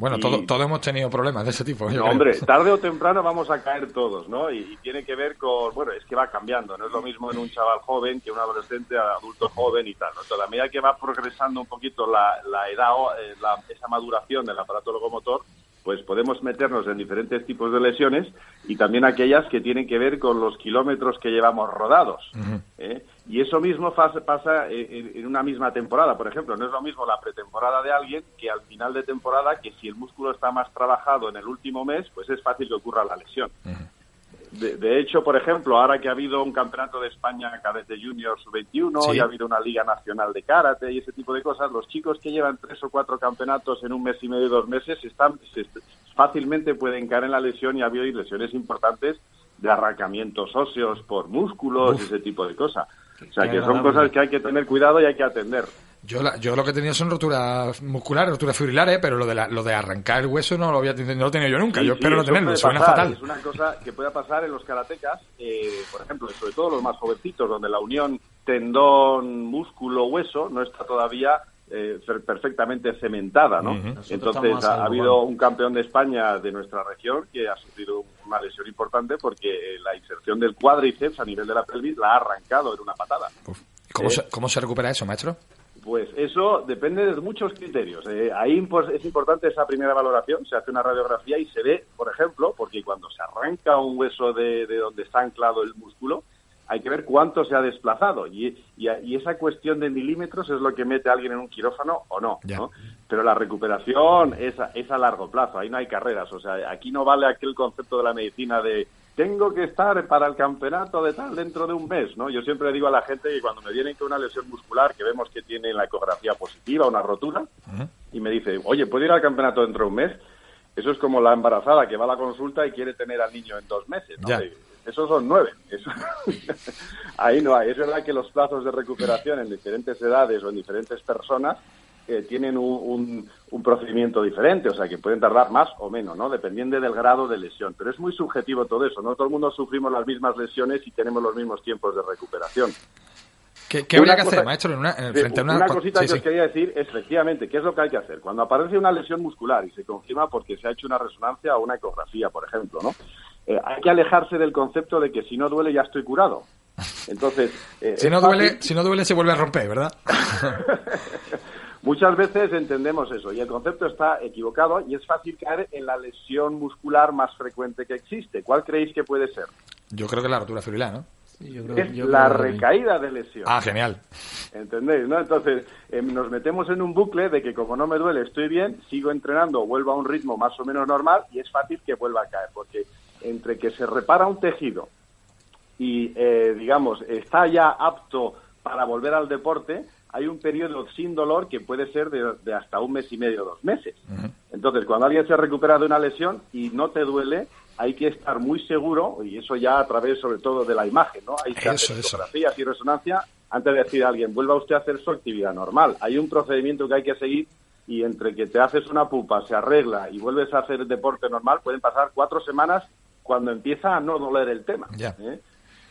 Bueno, Y- todo- todos hemos tenido problemas de ese tipo. No, hombre, tarde o temprano vamos a caer todos, ¿no? Y, y tiene que ver con, bueno, es que va cambiando, no es lo mismo en un chaval joven que un adolescente, adulto joven y tal, ¿no? Entonces, a medida que va progresando un poquito la, la edad, o, eh, la- esa maduración del aparato locomotor, pues podemos meternos en diferentes tipos de lesiones y también aquellas que tienen que ver con los kilómetros que llevamos rodados. ¿eh? Y eso mismo pasa en, en una misma temporada. Por ejemplo, no es lo mismo la pretemporada de alguien que al final de temporada, que si el músculo está más trabajado en el último mes, pues es fácil que ocurra la lesión. De, de hecho, por ejemplo, ahora que ha habido un campeonato de España cadete junior sub-21 Sí. y ha habido una liga nacional de karate y ese tipo de cosas, los chicos que llevan tres o cuatro campeonatos en un mes y medio, dos meses, están se- fácilmente pueden caer en la lesión y ha habido lesiones importantes de arrancamientos óseos por músculos y ese tipo de cosas. O sea, que son cosas que hay que tener cuidado y hay que atender. Yo, la- yo lo que he tenido son roturas musculares, roturas fibrilares, pero lo de, la- lo de arrancar el hueso no lo, había, no lo he tenido yo nunca. Sí, yo sí, espero no eso tenerlo, suena pasar, fatal. Es una cosa que puede pasar en los karatecas, eh, por ejemplo, sobre todo los más jovencitos, donde la unión tendón, músculo, hueso no está todavía eh, per- perfectamente cementada, ¿no? Entonces ha, habido un campeón de España de nuestra región que ha sufrido una lesión importante porque eh, la inserción del cuádriceps a nivel de la pelvis la ha arrancado en una patada. Uf. ¿Y ¿Cómo, Eh. se, ¿Cómo se recupera eso, maestro? Pues eso depende de muchos criterios. Eh, ahí pues, es importante esa primera valoración. Se hace una radiografía y se ve, por ejemplo, porque cuando se arranca un hueso de, de donde está anclado el músculo, hay que ver cuánto se ha desplazado. Y, y, y esa cuestión de milímetros es lo que mete a alguien en un quirófano o no. ¿no? Pero la recuperación es a, es a largo plazo. Ahí no hay carreras. O sea, aquí no vale aquel concepto de la medicina de tengo que estar para el campeonato de tal dentro de un mes, ¿no? Yo siempre digo a la gente que cuando me vienen con una lesión muscular que vemos que tiene la ecografía positiva, una rotura, y me dice, oye, ¿puedo ir al campeonato dentro de un mes? Eso es como la embarazada que va a la consulta y quiere tener al niño en dos meses, ¿no? Ya. Eh, Esos son nueve. Eso- Ahí no hay. Es verdad que los plazos de recuperación en diferentes edades o en diferentes personas eh, tienen un, un- un procedimiento diferente, o sea, que pueden tardar más o menos, ¿no? Dependiendo del grado de lesión. Pero es muy subjetivo todo eso, ¿no? Todo el mundo sufrimos las mismas lesiones y tenemos los mismos tiempos de recuperación. ¿Qué, qué habría que cosa- hacer, maestro, en una, en- frente a una... una cosita sí, que os quería decir efectivamente qué es lo que hay que hacer. Cuando aparece una lesión muscular y se confirma porque se ha hecho una resonancia o una ecografía, por ejemplo, ¿no? Eh, hay que alejarse del concepto de que si no duele ya estoy curado. Entonces, eh, Si no, fácil- duele, si no duele, se vuelve a romper, ¿verdad? Muchas veces entendemos eso y el concepto está equivocado y es fácil caer en la lesión muscular más frecuente que existe. ¿Cuál creéis que puede ser? Yo creo que la rotura fibrilar, ¿no? Yo creo- Es yo la creo recaída de lesión. Ah, genial. ¿Entendéis? ¿no? Entonces, eh, nos metemos en un bucle de que como no me duele, estoy bien, sigo entrenando, vuelvo a un ritmo más o menos normal y es fácil que vuelva a caer, porque entre que se repara un tejido y, eh, digamos, está ya apto para volver al deporte, hay un periodo sin dolor que puede ser de, de hasta un mes y medio, dos meses. Entonces, cuando alguien se recupera de una lesión y no te duele, hay que estar muy seguro, y eso ya a través sobre todo de la imagen, ¿no? Hay que Eso, hacer eso. ecografías y resonancia antes de decir a alguien, vuelva usted a hacer su actividad normal. Hay un procedimiento que hay que seguir y entre que te haces una pupa, se arregla y vuelves a hacer deporte normal, pueden pasar cuatro semanas cuando empieza a no doler el tema. ¿eh?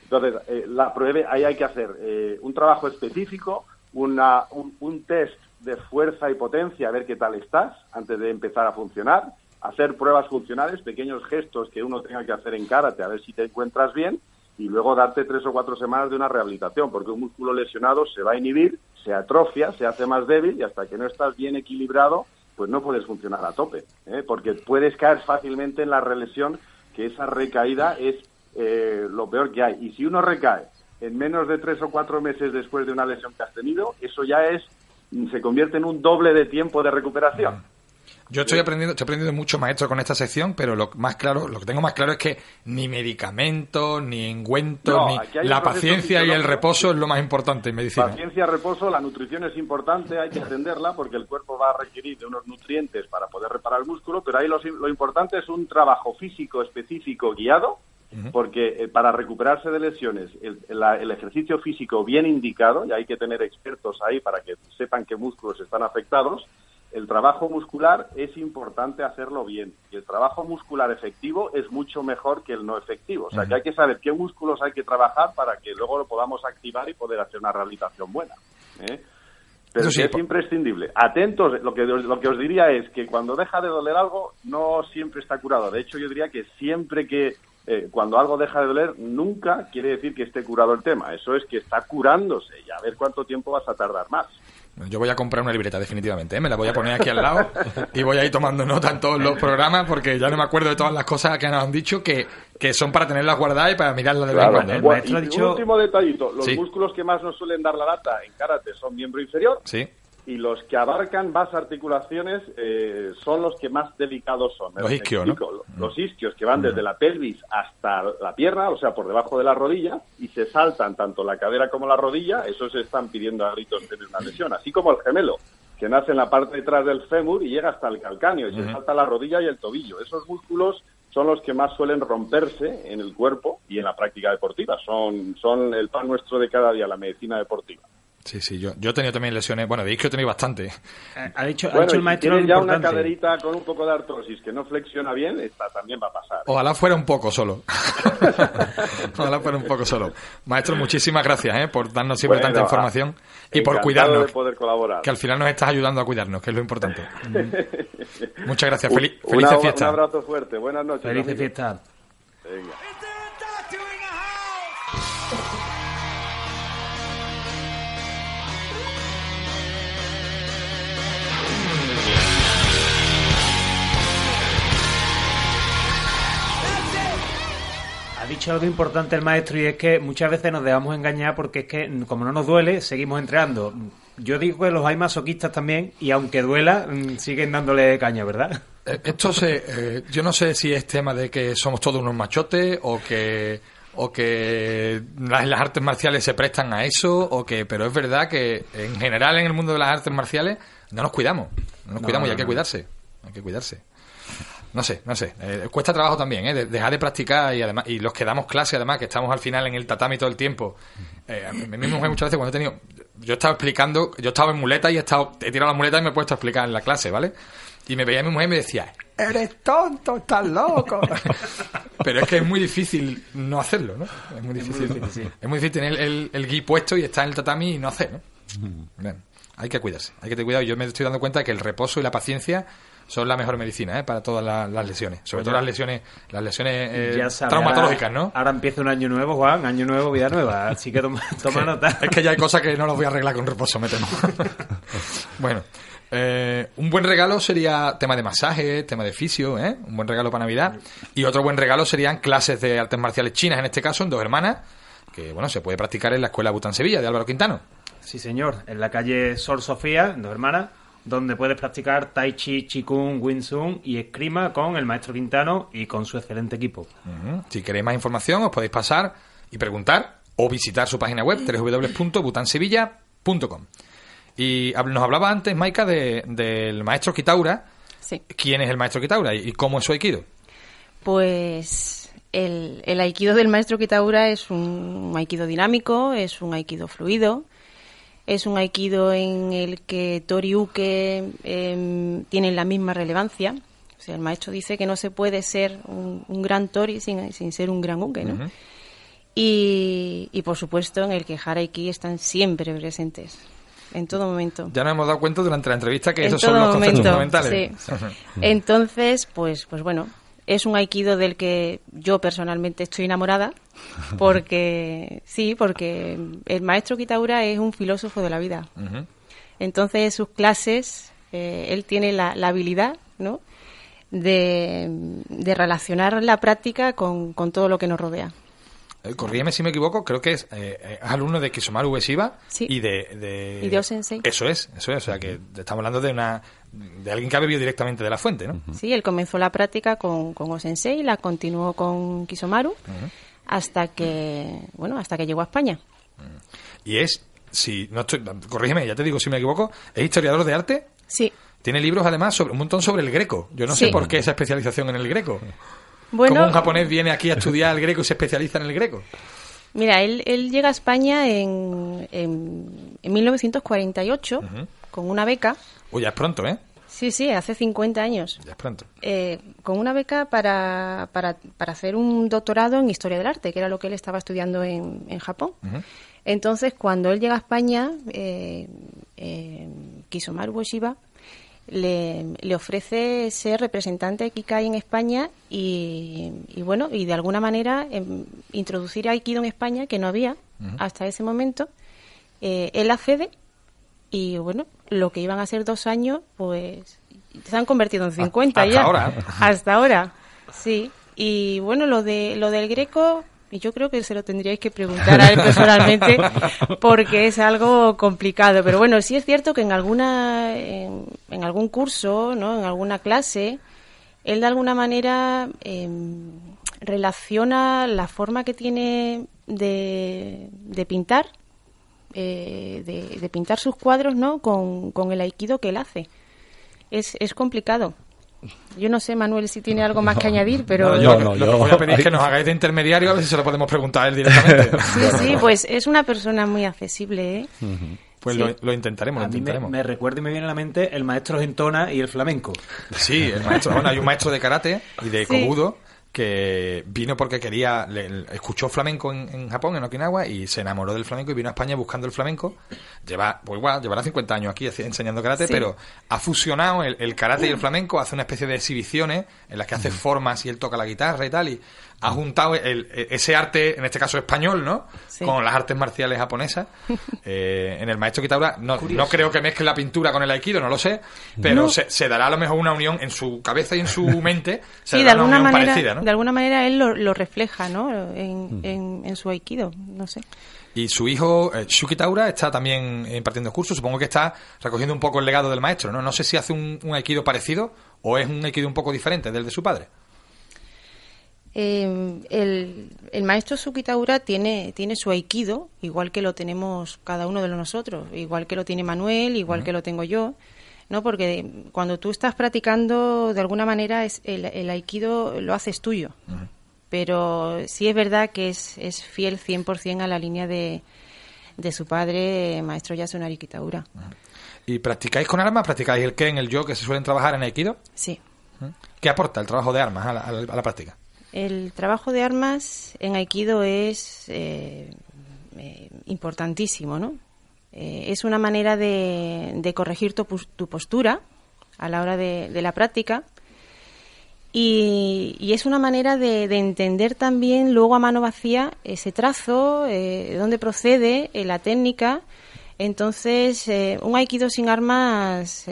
Entonces, eh, la pruebe, ahí hay que hacer eh, un trabajo específico, una, un, test de fuerza y potencia, a ver qué tal estás antes de empezar a funcionar, hacer pruebas funcionales, pequeños gestos que uno tenga que hacer en karate, a ver si te encuentras bien, y luego darte tres o cuatro semanas de una rehabilitación, porque un músculo lesionado se va a inhibir, se atrofia, se hace más débil, y hasta que no estás bien equilibrado, pues no puedes funcionar a tope, ¿eh? porque puedes caer fácilmente en la relesión, que esa recaída es eh, lo peor que hay. Y si uno recae en menos de tres o cuatro meses después de una lesión que has tenido, eso ya es se convierte en un doble de tiempo de recuperación. Yo estoy aprendiendo, estoy aprendiendo mucho, maestro, con esta sección, pero lo más claro, lo que tengo más claro es que ni medicamentos, ni engüentos, No, ni la paciencia y el reposo es lo más importante en medicina. Paciencia, reposo, la nutrición es importante, hay que atenderla porque el cuerpo va a requerir de unos nutrientes para poder reparar el músculo, pero ahí lo, lo importante es un trabajo físico específico guiado, porque eh, para recuperarse de lesiones, el, la- el ejercicio físico bien indicado, y hay que tener expertos ahí para que sepan qué músculos están afectados, el trabajo muscular es importante hacerlo bien. Y el trabajo muscular efectivo es mucho mejor que el no efectivo. O sea, que hay que saber qué músculos hay que trabajar para que luego lo podamos activar y poder hacer una rehabilitación buena. ¿eh? Pero sí, es imprescindible. Atentos, lo que, lo que os diría es que cuando deja de doler algo, no siempre está curado. De hecho, yo diría que siempre que, eh, cuando algo deja de doler, nunca quiere decir que esté curado el tema. Eso es que está curándose y a ver cuánto tiempo vas a tardar más. Yo voy a comprar una libreta, definitivamente. ¿eh? Me la voy a poner aquí al lado y voy a ir tomando nota en todos los programas porque ya no me acuerdo de todas las cosas que nos han dicho que, que son para tenerlas guardadas y para mirarlas de vez en cuando. ¿eh? Maestro ha dicho- último detallito. Los Sí. músculos que más nos suelen dar la lata en karate son miembro inferior Sí. Y los que abarcan más articulaciones eh, son los que más delicados son. Los isquios, ¿no? Los isquios que van desde la pelvis hasta la pierna, o sea, por debajo de la rodilla, y se saltan tanto la cadera como la rodilla, esos están pidiendo a gritos tener una lesión. Así como el gemelo, que nace en la parte de atrás del fémur y llega hasta el calcáneo, y se salta la rodilla y el tobillo. Esos músculos son los que más suelen romperse en el cuerpo y en la práctica deportiva. Son, son el pan nuestro de cada día, la medicina deportiva. Sí, sí, yo, yo he tenido también lesiones. Bueno, de isquio he tenido bastante. Eh, Ha dicho, ha Bueno, dicho y el si maestro tienes ya una caderita con un poco de artrosis que no flexiona bien, esta también va a pasar. Ojalá fuera un poco solo. Ojalá fuera un poco solo. Maestro, muchísimas gracias ¿eh? por darnos siempre Bueno, tanta información y por cuidarnos. de poder colaborar. Que al final nos estás ayudando a cuidarnos, que es lo importante. Muchas gracias. Feliz, felices fiestas. Un abrazo fuerte. Buenas noches. Feliz amigos. fiesta. Venga. Dicho algo importante el maestro y es que muchas veces nos dejamos engañar porque es que como no nos duele, seguimos entrenando. Yo digo que los hay masoquistas también y aunque duela, mm, siguen dándole caña, ¿verdad? Eh, Esto se, eh, yo no sé si es tema de que somos todos unos machotes o que o que las, las artes marciales se prestan a eso o que pero es verdad que en general en el mundo de las artes marciales no nos cuidamos no nos No, cuidamos y no, hay que cuidarse hay que cuidarse no sé, no sé. Eh, cuesta trabajo también, ¿eh? De- dejar de practicar y además y los que damos clase, además, que estamos al final en el tatami todo el tiempo. Eh, a mí mi mujer muchas veces cuando he tenido... Yo estaba explicando, yo estaba en muleta y he, estado, he tirado la muleta y me he puesto a explicar en la clase, ¿vale? Y me veía mi mujer y me decía, eres tonto, estás loco. Pero es que es muy difícil no hacerlo, ¿no? Es muy difícil. Es muy difícil tener el, el gui puesto y estar en el tatami y no hacer, ¿no? Bien, hay que cuidarse, hay que tener cuidado. Yo me estoy dando cuenta de que el reposo y la paciencia son la mejor medicina ¿eh? para todas las, las lesiones, sobre todo las lesiones, las lesiones eh, traumatológicas, ahora- ¿no? Ahora empieza un año nuevo, Juan, año nuevo, vida nueva. Así que toma, toma nota. Es que ya hay cosas que no las voy a arreglar con reposo, me temo. bueno, eh, un buen regalo sería tema de masaje, tema de fisio, ¿eh? un buen regalo para Navidad. Y otro buen regalo serían clases de artes marciales chinas, en este caso, en dos hermanas, que bueno, se puede practicar en la Escuela Bután Sevilla de Álvaro Quintano. Sí, señor. En la calle Sor Sofía, en dos hermanas, donde puedes practicar Tai Chi, Chikung, Wing Chun y escrima con el maestro Quintano y con su excelente equipo. Si queréis más información, os podéis pasar y preguntar o visitar su página web www.butansevilla.com. Y nos hablaba antes, Maika, de- del maestro Kitaura. Sí. ¿Quién es el maestro Kitaura y, y cómo es su aikido? Pues el, el aikido del maestro Kitaura es un aikido dinámico, es un aikido fluido, es un aikido en el que Tori Uke em, tienen la misma relevancia. O sea, el maestro dice que no se puede ser un, un gran Tori sin, sin ser un gran Uke, ¿no? Y, y, por supuesto en el que Hara y Ki están siempre presentes, en todo momento. Ya nos hemos dado cuenta durante la entrevista que En esos son los conceptos momento, fundamentales. sí. Entonces, pues, pues bueno, es un aikido del que yo personalmente estoy enamorada, porque sí, porque el maestro Kitaura es un filósofo de la vida. Entonces, en sus clases, eh, él tiene la, la habilidad, ¿no? De, de relacionar la práctica con, con todo lo que nos rodea. Eh, Corrígeme si me equivoco, creo que es, eh, alumno de Kisomaru Ueshiba Sí. y de, de... Y de Osensei. Eso es, eso es, o sea que estamos hablando de una de alguien que ha bebido directamente de la fuente, ¿no? Sí, él comenzó la práctica con, con Osensei, la continuó con Kisomaru, hasta que, bueno, hasta que llegó a España. Y es, si no estoy, corrígeme, ya te digo si me equivoco, es historiador de arte, Sí. tiene libros además sobre un montón sobre el greco. Yo no sé por qué esa especialización en el greco. Bueno, ¿Cómo un japonés viene aquí a estudiar el greco y se especializa en el greco? Mira, él, él llega a España en, en, en 1948 con una beca. Uy, ya es pronto, ¿eh? Sí, sí, hace 50 años. Ya es pronto. Eh, con una beca para, para, para hacer un doctorado en Historia del Arte, que era lo que él estaba estudiando en, en Japón. Entonces, cuando él llega a España, eh, eh, Kisomaru Ueshiba le, le ofrece ser representante de Kikai en España y, y bueno, y de alguna manera em, introducir Aikido en España, que no había hasta ese momento. Eh, él accede y bueno, lo que iban a ser dos años, pues se han convertido en 50 hasta ya. ahora. Hasta ahora, sí. Y bueno, lo de lo del Greco, yo creo que se lo tendríais que preguntar a él personalmente, porque es algo complicado. Pero bueno, sí es cierto que en alguna en, en algún curso, ¿no? En alguna clase, él de alguna manera em, relaciona la forma que tiene de, de pintar eh, de, de pintar sus cuadros ¿no? con, con el aikido que él hace. Es, es complicado. Yo no sé, Manuel, si tiene algo más que añadir, pero... No, yo no, lo yo- que voy a pedir es que nos hagáis de intermediario a ver si se lo podemos preguntar a él directamente. Sí, sí, pues es una persona muy accesible, ¿eh? Pues Sí. lo, lo intentaremos, lo A mí me, intentaremos. me recuerda y me viene a la mente el maestro Gentona y el flamenco. Sí, el maestro, bueno, hay un maestro de karate y de Sí. kobudo que vino porque quería, le- escuchó flamenco en, en Japón, en Okinawa, y se enamoró del flamenco y vino a España buscando el flamenco. Lleva, pues igual, llevará 50 años aquí enseñando karate, Sí. pero ha fusionado el, el karate y el flamenco, hace una especie de exhibiciones en las que hace formas y él toca la guitarra y tal, y ha juntado el- el- ese arte, en este caso español, ¿no? Sí. Con las artes marciales japonesas. Eh, en el maestro Kitaura, no, no creo que mezcle la pintura con el aikido, no lo sé, pero No. se, se dará a lo mejor una unión en su cabeza y en su mente. Se Sí, de dará una alguna, unión manera, parecida, ¿no? de alguna manera él lo, lo refleja, ¿no? En, en, en su aikido, no sé. Y su hijo, eh, Shuki Taura, está también impartiendo cursos. Supongo que está recogiendo un poco el legado del maestro, ¿no? No sé si hace un, un aikido parecido o es un aikido un poco diferente del de su padre. Eh, el, el maestro Sukitaura tiene, tiene su aikido, igual que lo tenemos cada uno de nosotros, igual que lo tiene Manuel, igual que lo tengo yo. ¿no? Porque cuando tú estás practicando, de alguna manera, es el, el aikido lo haces tuyo. Pero sí es verdad que es, es fiel 100% a la línea de, de su padre, maestro Yasunari Kitaura. ¿Y practicáis con armas? ¿Practicáis el ken, el yo, que se suelen trabajar en Aikido? Sí. ¿Qué aporta el trabajo de armas a la, a la- a la práctica? El trabajo de armas en Aikido es eh, eh, importantísimo, ¿no? Eh, es una manera de, corregir tu, pos- tu postura a la hora de, la práctica y, es una manera de, de entender también luego a mano vacía ese trazo, eh, de dónde procede, eh, la técnica. Entonces, un Aikido sin armas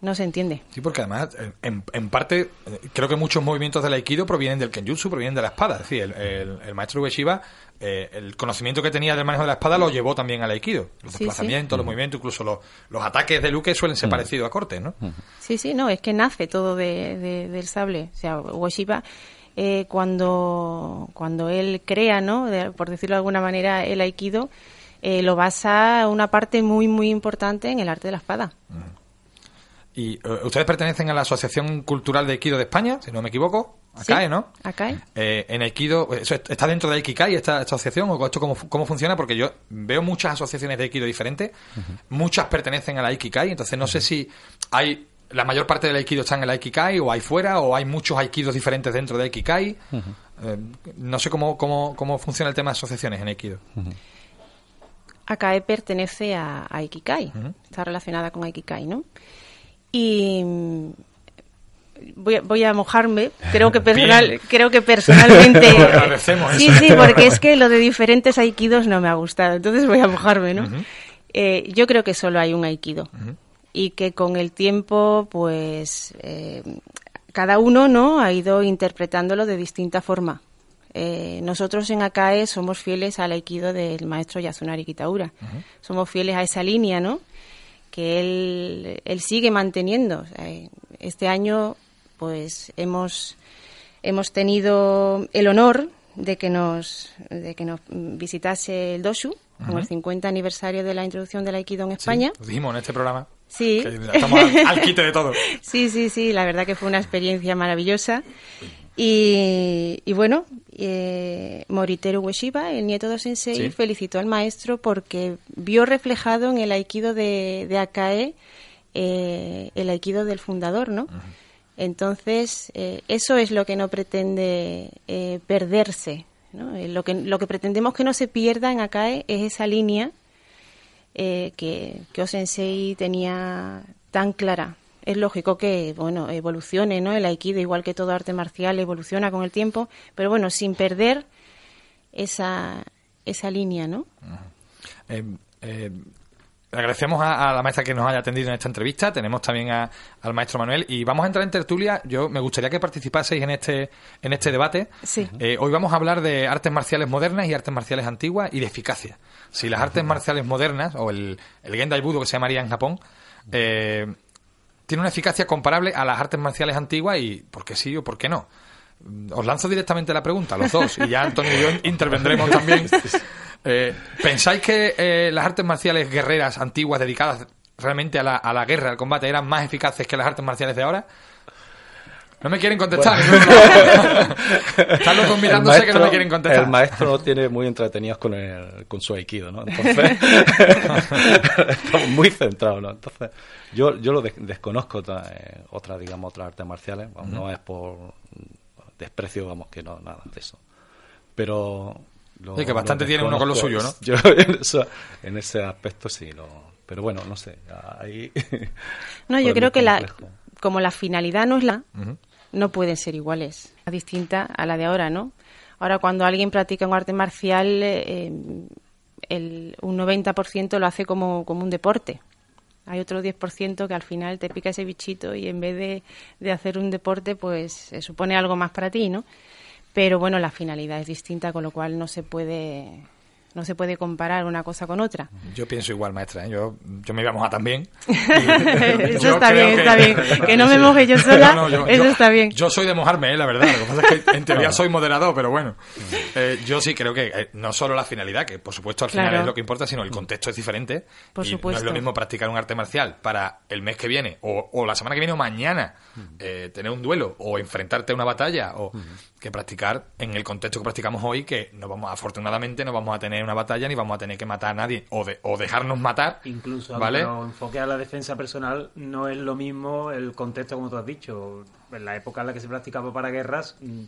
no se entiende. Sí, porque además, en, en parte, creo que muchos movimientos del Aikido provienen del Kenjutsu, provienen de la espada. Es decir, el, el- el maestro Ueshiba, eh, el conocimiento que tenía del manejo de la espada lo llevó también al Aikido. Los Sí, desplazamientos, los movimientos, incluso los, los ataques de Luke suelen ser parecidos a cortes, ¿no? Sí, sí, no, es que nace todo de, de- del sable. O sea, Ueshiba, eh, cuando, cuando él crea, ¿no? De- por decirlo de alguna manera, el Aikido, eh, lo basa una parte muy, muy importante en el arte de la espada. Y eh, ustedes pertenecen a la Asociación Cultural de Aikido de España, si no me equivoco, ACAE, Sí, ¿no? ACAE. Eh, en Aikido, ¿eso está dentro de Aikikai esta, esta asociación o esto cómo, cómo funciona? Porque yo veo muchas asociaciones de Aikido diferentes, muchas pertenecen a la Aikikai, entonces no sé si hay la mayor parte del Aikido está en el Aikikai o hay fuera o hay muchos Aikidos diferentes dentro de Aikikai. Eh, no sé cómo, cómo, cómo funciona el tema de asociaciones en Aikido. ACAE pertenece a, a está relacionada con Ikikai, ¿no? Y mm, voy a, voy a mojarme, creo que personal, Bien. creo que personalmente Sí, sí, porque es que lo de diferentes aikidos no me ha gustado, entonces voy a mojarme, ¿no? Eh, yo creo que solo hay un aikido y que con el tiempo, pues eh, cada uno, ¿no? Ha ido interpretándolo de distinta forma. Eh, nosotros en ACAE somos fieles al aikido del maestro Yasunari Kitaura. Somos fieles a esa línea, ¿no? Que él, él sigue manteniendo. Este año, pues hemos, hemos tenido el honor de que nos, de que nos visitase el Doshu, con el 50 aniversario de la introducción del aikido en España. Lo dijimos en este programa. Sí. estamos al, al quite de todo. Sí, sí, sí, la verdad que fue una experiencia maravillosa. Y, y bueno, eh, Moriteru Ueshiba, el nieto de Sensei, Sí. felicitó al maestro porque vio reflejado en el aikido de, de Akae eh, el aikido del fundador, ¿no? Entonces, eh, eso es lo que no pretende eh, perderse. ¿no? Eh, Lo, que, lo que pretendemos que no se pierda en Akae es esa línea eh, que, que Osensei tenía tan clara. Es lógico que, bueno, evolucione, ¿no? El aikido, igual que todo arte marcial, evoluciona con el tiempo, pero bueno, sin perder esa, esa línea, ¿no? Eh, eh, agradecemos a, a la maestra que nos haya atendido en esta entrevista. Tenemos también a- al maestro Manuel y vamos a entrar en tertulia. Yo me gustaría que participaseis en este en este debate. Sí. Eh, hoy vamos a hablar de artes marciales modernas y artes marciales antiguas y de eficacia. Si las artes marciales modernas o el, el Gendai Budo que se llamaría en Japón eh, tiene una eficacia comparable a las artes marciales antiguas y por qué sí o por qué no. Os lanzo directamente la pregunta, los dos, y ya Antonio y yo intervendremos también. Eh, ¿Pensáis que eh, las artes marciales guerreras antiguas dedicadas realmente a la, a la guerra, al combate, eran más eficaces que las artes marciales de ahora? No me quieren contestar. ninguno. Están los mirándose que no me maestro- quieren contestar. El maestro nos tiene muy entretenidos con, el, con su aikido, ¿no? Entonces, estamos muy centrados, ¿no? Entonces, yo, yo lo de- desconozco otra- eh, otras, digamos, otras artes marciales. vamos, No es por desprecio, vamos, que no, nada de eso. Pero... lo- Sí, que bastante tiene uno con lo suyo, ¿no? Yo en, eso- en ese aspecto sí, lo, pero bueno, no sé. Ahí, No, yo creo que la, como la finalidad no es la. No pueden ser iguales, distinta a la de ahora, ¿no? Ahora, cuando alguien practica un arte marcial, eh, el, un 90% lo hace como, como un deporte. Hay otro 10% que al final te pica ese bichito y en vez de, de hacer un deporte, pues eh, supone algo más para ti, ¿no? Pero bueno, la finalidad es distinta, con lo cual no se puede, No se puede comparar una cosa con otra. Yo pienso igual, maestra. ¿eh? Yo, yo me iba a mojar también. Eso está bien, está bien. Que no me moje yo sola, No, no, yo- eso yo- está bien. Yo soy de mojarme, ¿eh? la verdad. Lo que pasa es que en teoría soy moderador, pero bueno. Eh, yo sí creo que eh, no solo la finalidad, que por supuesto al final Claro. es lo que importa, sino el contexto es diferente. Por y No supuesto. es lo mismo practicar un arte marcial para el mes que viene, o, o la semana que viene o mañana, eh, tener un duelo, o enfrentarte a una batalla, o que practicar en el contexto que practicamos hoy, que no vamos, afortunadamente no vamos a tener una batalla ni vamos a tener que matar a nadie, o, de- o dejarnos matar. Incluso ¿vale? nos enfoque a la defensa personal, no es lo mismo el contexto como tú has dicho. En la época en la que se practicaba para guerras, mm,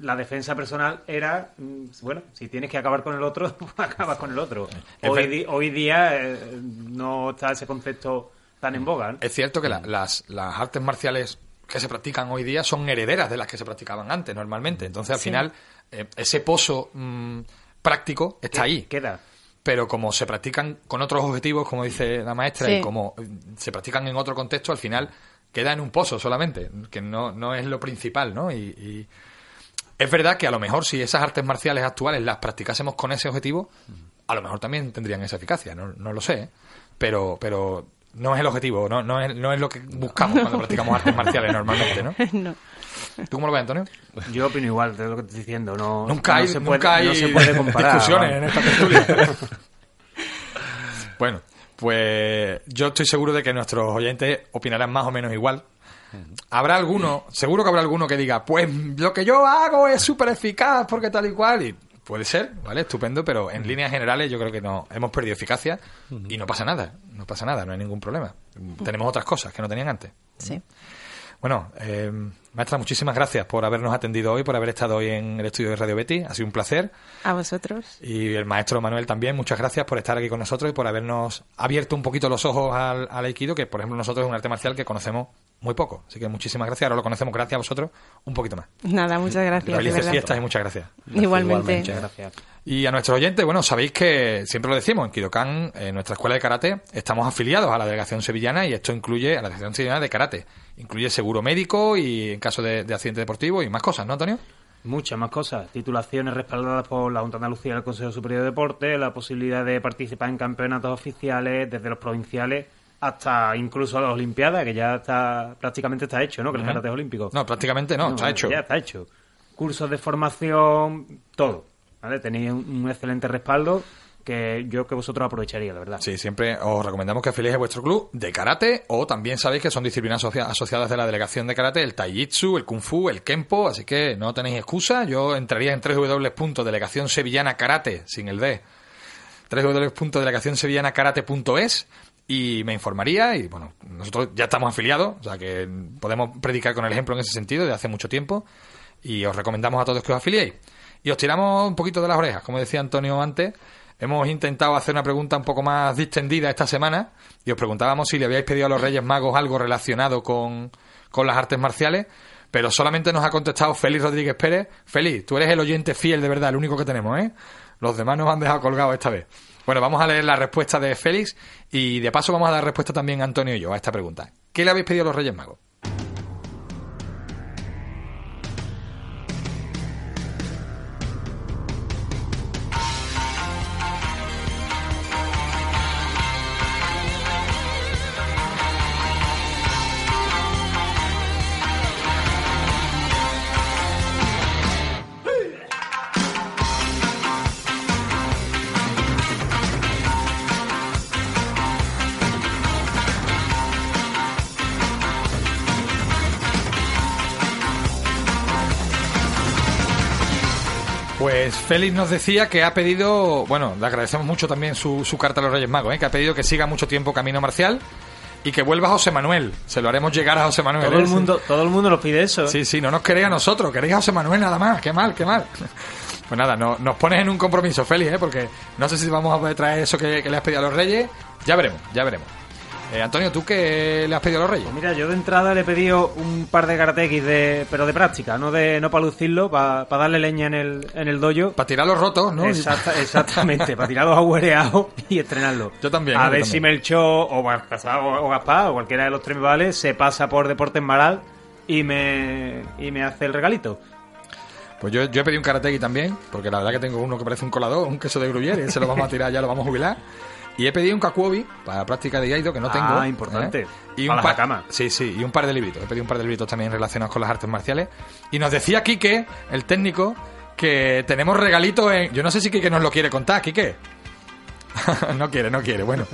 la defensa personal era, mm, bueno, si tienes que acabar con el otro, pues acabas con el otro. Hoy, ver- di- hoy día eh, no está ese concepto tan en boga. ¿no? Es cierto que la- las, las artes marciales que se practican hoy día son herederas de las que se practicaban antes, normalmente. Entonces, al Sí. final, eh, ese pozo mm, práctico está ahí. Queda. Pero como se practican con otros objetivos, como dice la maestra, Sí. y como eh, se practican en otro contexto, al final queda en un pozo solamente, que no, no es lo principal, ¿no? Y, y es verdad que a lo mejor si esas artes marciales actuales las practicásemos con ese objetivo, a lo mejor también tendrían esa eficacia, no, no lo sé, ¿eh? pero, pero no es el objetivo, no, no, es, no es lo que buscamos cuando practicamos artes marciales normalmente, ¿no? No. ¿Tú cómo lo ves, Antonio? Yo opino igual de lo que te estoy diciendo. No, Nunca no hay, nunca hay no se puede comparar. discusiones en esta tertulia. bueno, pues yo estoy seguro de que nuestros oyentes opinarán más o menos igual. Habrá alguno, seguro que habrá alguno que diga, pues lo que yo hago es súper eficaz porque tal y cual. Y puede ser, ¿vale? Estupendo, pero en líneas generales yo creo que no hemos perdido eficacia y no pasa nada, no pasa nada, no hay ningún problema. Tenemos otras cosas que no tenían antes. Sí. Bueno, eh, maestra, muchísimas gracias por habernos atendido hoy, por haber estado hoy en el estudio de Radio Betty. Ha sido un placer. A vosotros. Y el maestro Manuel también, muchas gracias por estar aquí con nosotros y por habernos abierto un poquito los ojos al, al Aikido, que por ejemplo nosotros es un arte marcial que conocemos muy poco. Así que muchísimas gracias. Ahora lo conocemos gracias a vosotros un poquito más. Nada, muchas gracias. Felices fiestas y muchas gracias. Igualmente. Muchas gracias. Y a nuestros oyentes, bueno, sabéis que siempre lo decimos, en Kidokan, en nuestra escuela de karate, estamos afiliados a la delegación sevillana y esto incluye a la delegación sevillana de karate. Incluye seguro médico y en caso de, de accidente deportivo y más cosas, ¿no, Antonio? Muchas más cosas. Titulaciones respaldadas por la Junta de Andalucía y el Consejo Superior de Deporte, la posibilidad de participar en campeonatos oficiales, desde los provinciales hasta incluso las Olimpiadas, que ya está prácticamente está hecho, ¿no? Que el karate es olímpico. No, prácticamente no, está hecho. Ya está hecho. Cursos de formación, todo. ¿Vale? Tenéis un, excelente respaldo que yo que vosotros aprovecharía, la verdad. Sí, siempre os recomendamos que afiliéis a vuestro club de karate o también sabéis que son disciplinas asocia- asociadas de la delegación de karate, el taijitsu, el kung fu, el kempo, así que no tenéis excusa. Yo entraría en www.delegación sevillana karate, sin el D, www.delegacionsevillanakarate.es y me informaría y bueno, nosotros ya estamos afiliados, o sea que podemos predicar con el ejemplo en ese sentido de hace mucho tiempo y os recomendamos a todos que os afiliéis. Y os tiramos un poquito de las orejas, como decía Antonio antes. Hemos intentado hacer una pregunta un poco más distendida esta semana y os preguntábamos si le habíais pedido a los Reyes Magos algo relacionado con, con las artes marciales, pero solamente nos ha contestado Félix Rodríguez Pérez. Félix, tú eres el oyente fiel de verdad, el único que tenemos, ¿eh? Los demás nos han dejado colgados esta vez. Bueno, vamos a leer la respuesta de Félix y de paso vamos a dar respuesta también a Antonio y yo a esta pregunta. ¿Qué le habéis pedido a los Reyes Magos? Pues Félix nos decía que ha pedido, bueno, le agradecemos mucho también su, su carta a los Reyes Magos, ¿eh? que ha pedido que siga mucho tiempo Camino Marcial y que vuelva José Manuel. Se lo haremos llegar a José Manuel. Todo ¿eh? el mundo, todo el mundo nos pide eso. ¿eh? Sí, sí, no nos queréis a nosotros, queréis a José Manuel nada más. Qué mal, qué mal. Pues nada, no- nos pones en un compromiso, Félix, ¿eh? porque no sé si vamos a poder traer eso que, que le has pedido a los Reyes. Ya veremos, ya veremos. Eh, Antonio, ¿tú qué le has pedido a los Reyes? Pues mira, yo de entrada le he pedido un par de karatekis de, pero de práctica, no de no para lucirlo, para darle leña en el, en el dojo. Para tirar los rotos, ¿no? Exacta- exactamente, para tirarlos agujereados y estrenarlos. Yo también, A yo ver también. si Melchor o Baltasar o, o Gaspar o cualquiera de los tres vale, se pasa por Deportes Maral y me, y me hace el regalito. Pues yo, yo he pedido un karateki también, porque la verdad que tengo uno que parece un colador, un queso de gruyere, ese lo vamos a tirar ya, lo vamos a jubilar. Y he pedido un kakuobi para práctica de Iaido, que no Ah, tengo. importante. ¿eh? Y Para un par, hakamas. Sí, sí, y un par de libritos. He pedido un par de libritos también relacionados con las artes marciales. Y nos decía Quique, el técnico, que tenemos regalitos en... Yo no sé si Quique nos lo quiere contar, Quique. no quiere, no quiere. Bueno,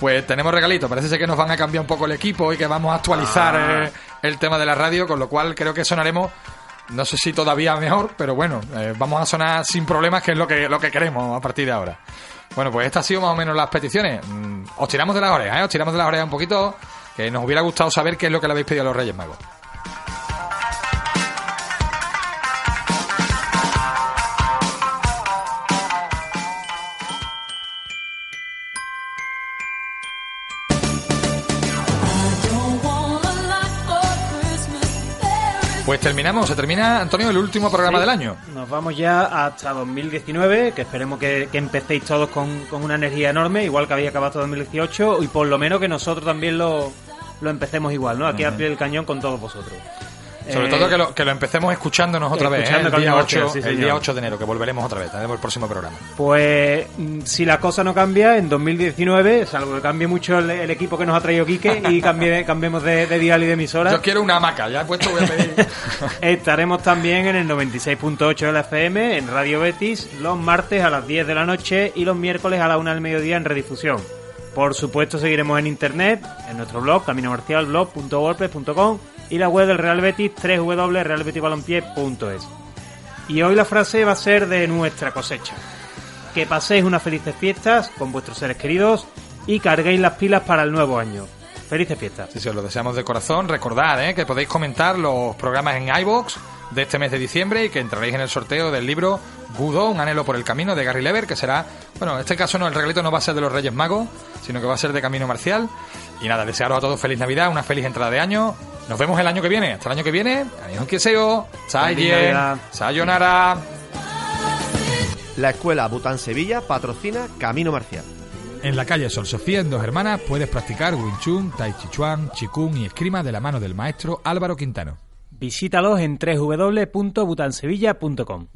pues tenemos regalitos. Parece ser que nos van a cambiar un poco el equipo y que vamos a actualizar Ah. eh, el tema de la radio, con lo cual creo que sonaremos, no sé si todavía mejor, pero bueno, eh, vamos a sonar sin problemas, que es lo que, lo que queremos a partir de ahora. Bueno, pues estas han sido más o menos las peticiones. Mm, Os tiramos de las orejas, ¿eh? Os tiramos de las orejas un poquito, que nos hubiera gustado saber qué es lo que le habéis pedido a los Reyes Magos. Terminamos, se termina, Antonio, el último programa Sí. del año. Nos vamos ya hasta 2019, que esperemos que, que empecéis todos con, con una energía enorme, igual que había acabado 2018, y por lo menos que nosotros también lo, lo empecemos igual, ¿no? Aquí al pie del cañón con todos vosotros. Sobre Eh, todo que lo, que lo empecemos escuchándonos otra vez, ¿eh? el, día Camino 8, Marcial, sí, el día 8 de enero, que volveremos otra vez, tenemos el próximo programa. Pues mm, si la cosa no cambia, en 2019, salvo que cambie mucho el, el equipo que nos ha traído Quique y cambie, cambiemos de, de dial y de emisora, Yo quiero una hamaca, ya he puesto, voy a pedir. estaremos también en el 96.8 de la FM, en Radio Betis, los martes a las 10 de la noche y los miércoles a la 1 del mediodía en redifusión. Por supuesto, seguiremos en internet, en nuestro blog, caminomarcialblog.wordpress.com y la web del Real Betis, www.realbetisbalompié.es. Y hoy la frase va a ser de nuestra cosecha. Que paséis unas felices fiestas con vuestros seres queridos y carguéis las pilas para el nuevo año. Felices fiestas. Sí, sí, os lo deseamos de corazón. Recordad ¿eh? que podéis comentar los programas en iBox de este mes de diciembre y que entraréis en el sorteo del libro Gudo, un anhelo por el camino de Gary Lever, que será, bueno, en este caso no, el regalito no va a ser de los Reyes Magos, sino que va a ser de Camino Marcial. Y nada, desearos a todos feliz Navidad, una feliz entrada de año. Nos vemos el año que viene. Hasta el año que viene. Adiós, que seo. Feliz Navidad. Sayonara. La escuela Bután Sevilla patrocina Camino Marcial. En la calle Sol Sofía, en Dos Hermanas, puedes practicar Wing Chun, Tai Chi Chuan, Chikung y esgrima de la mano del maestro Álvaro Quintano. Visítalos en www.butansevilla.com.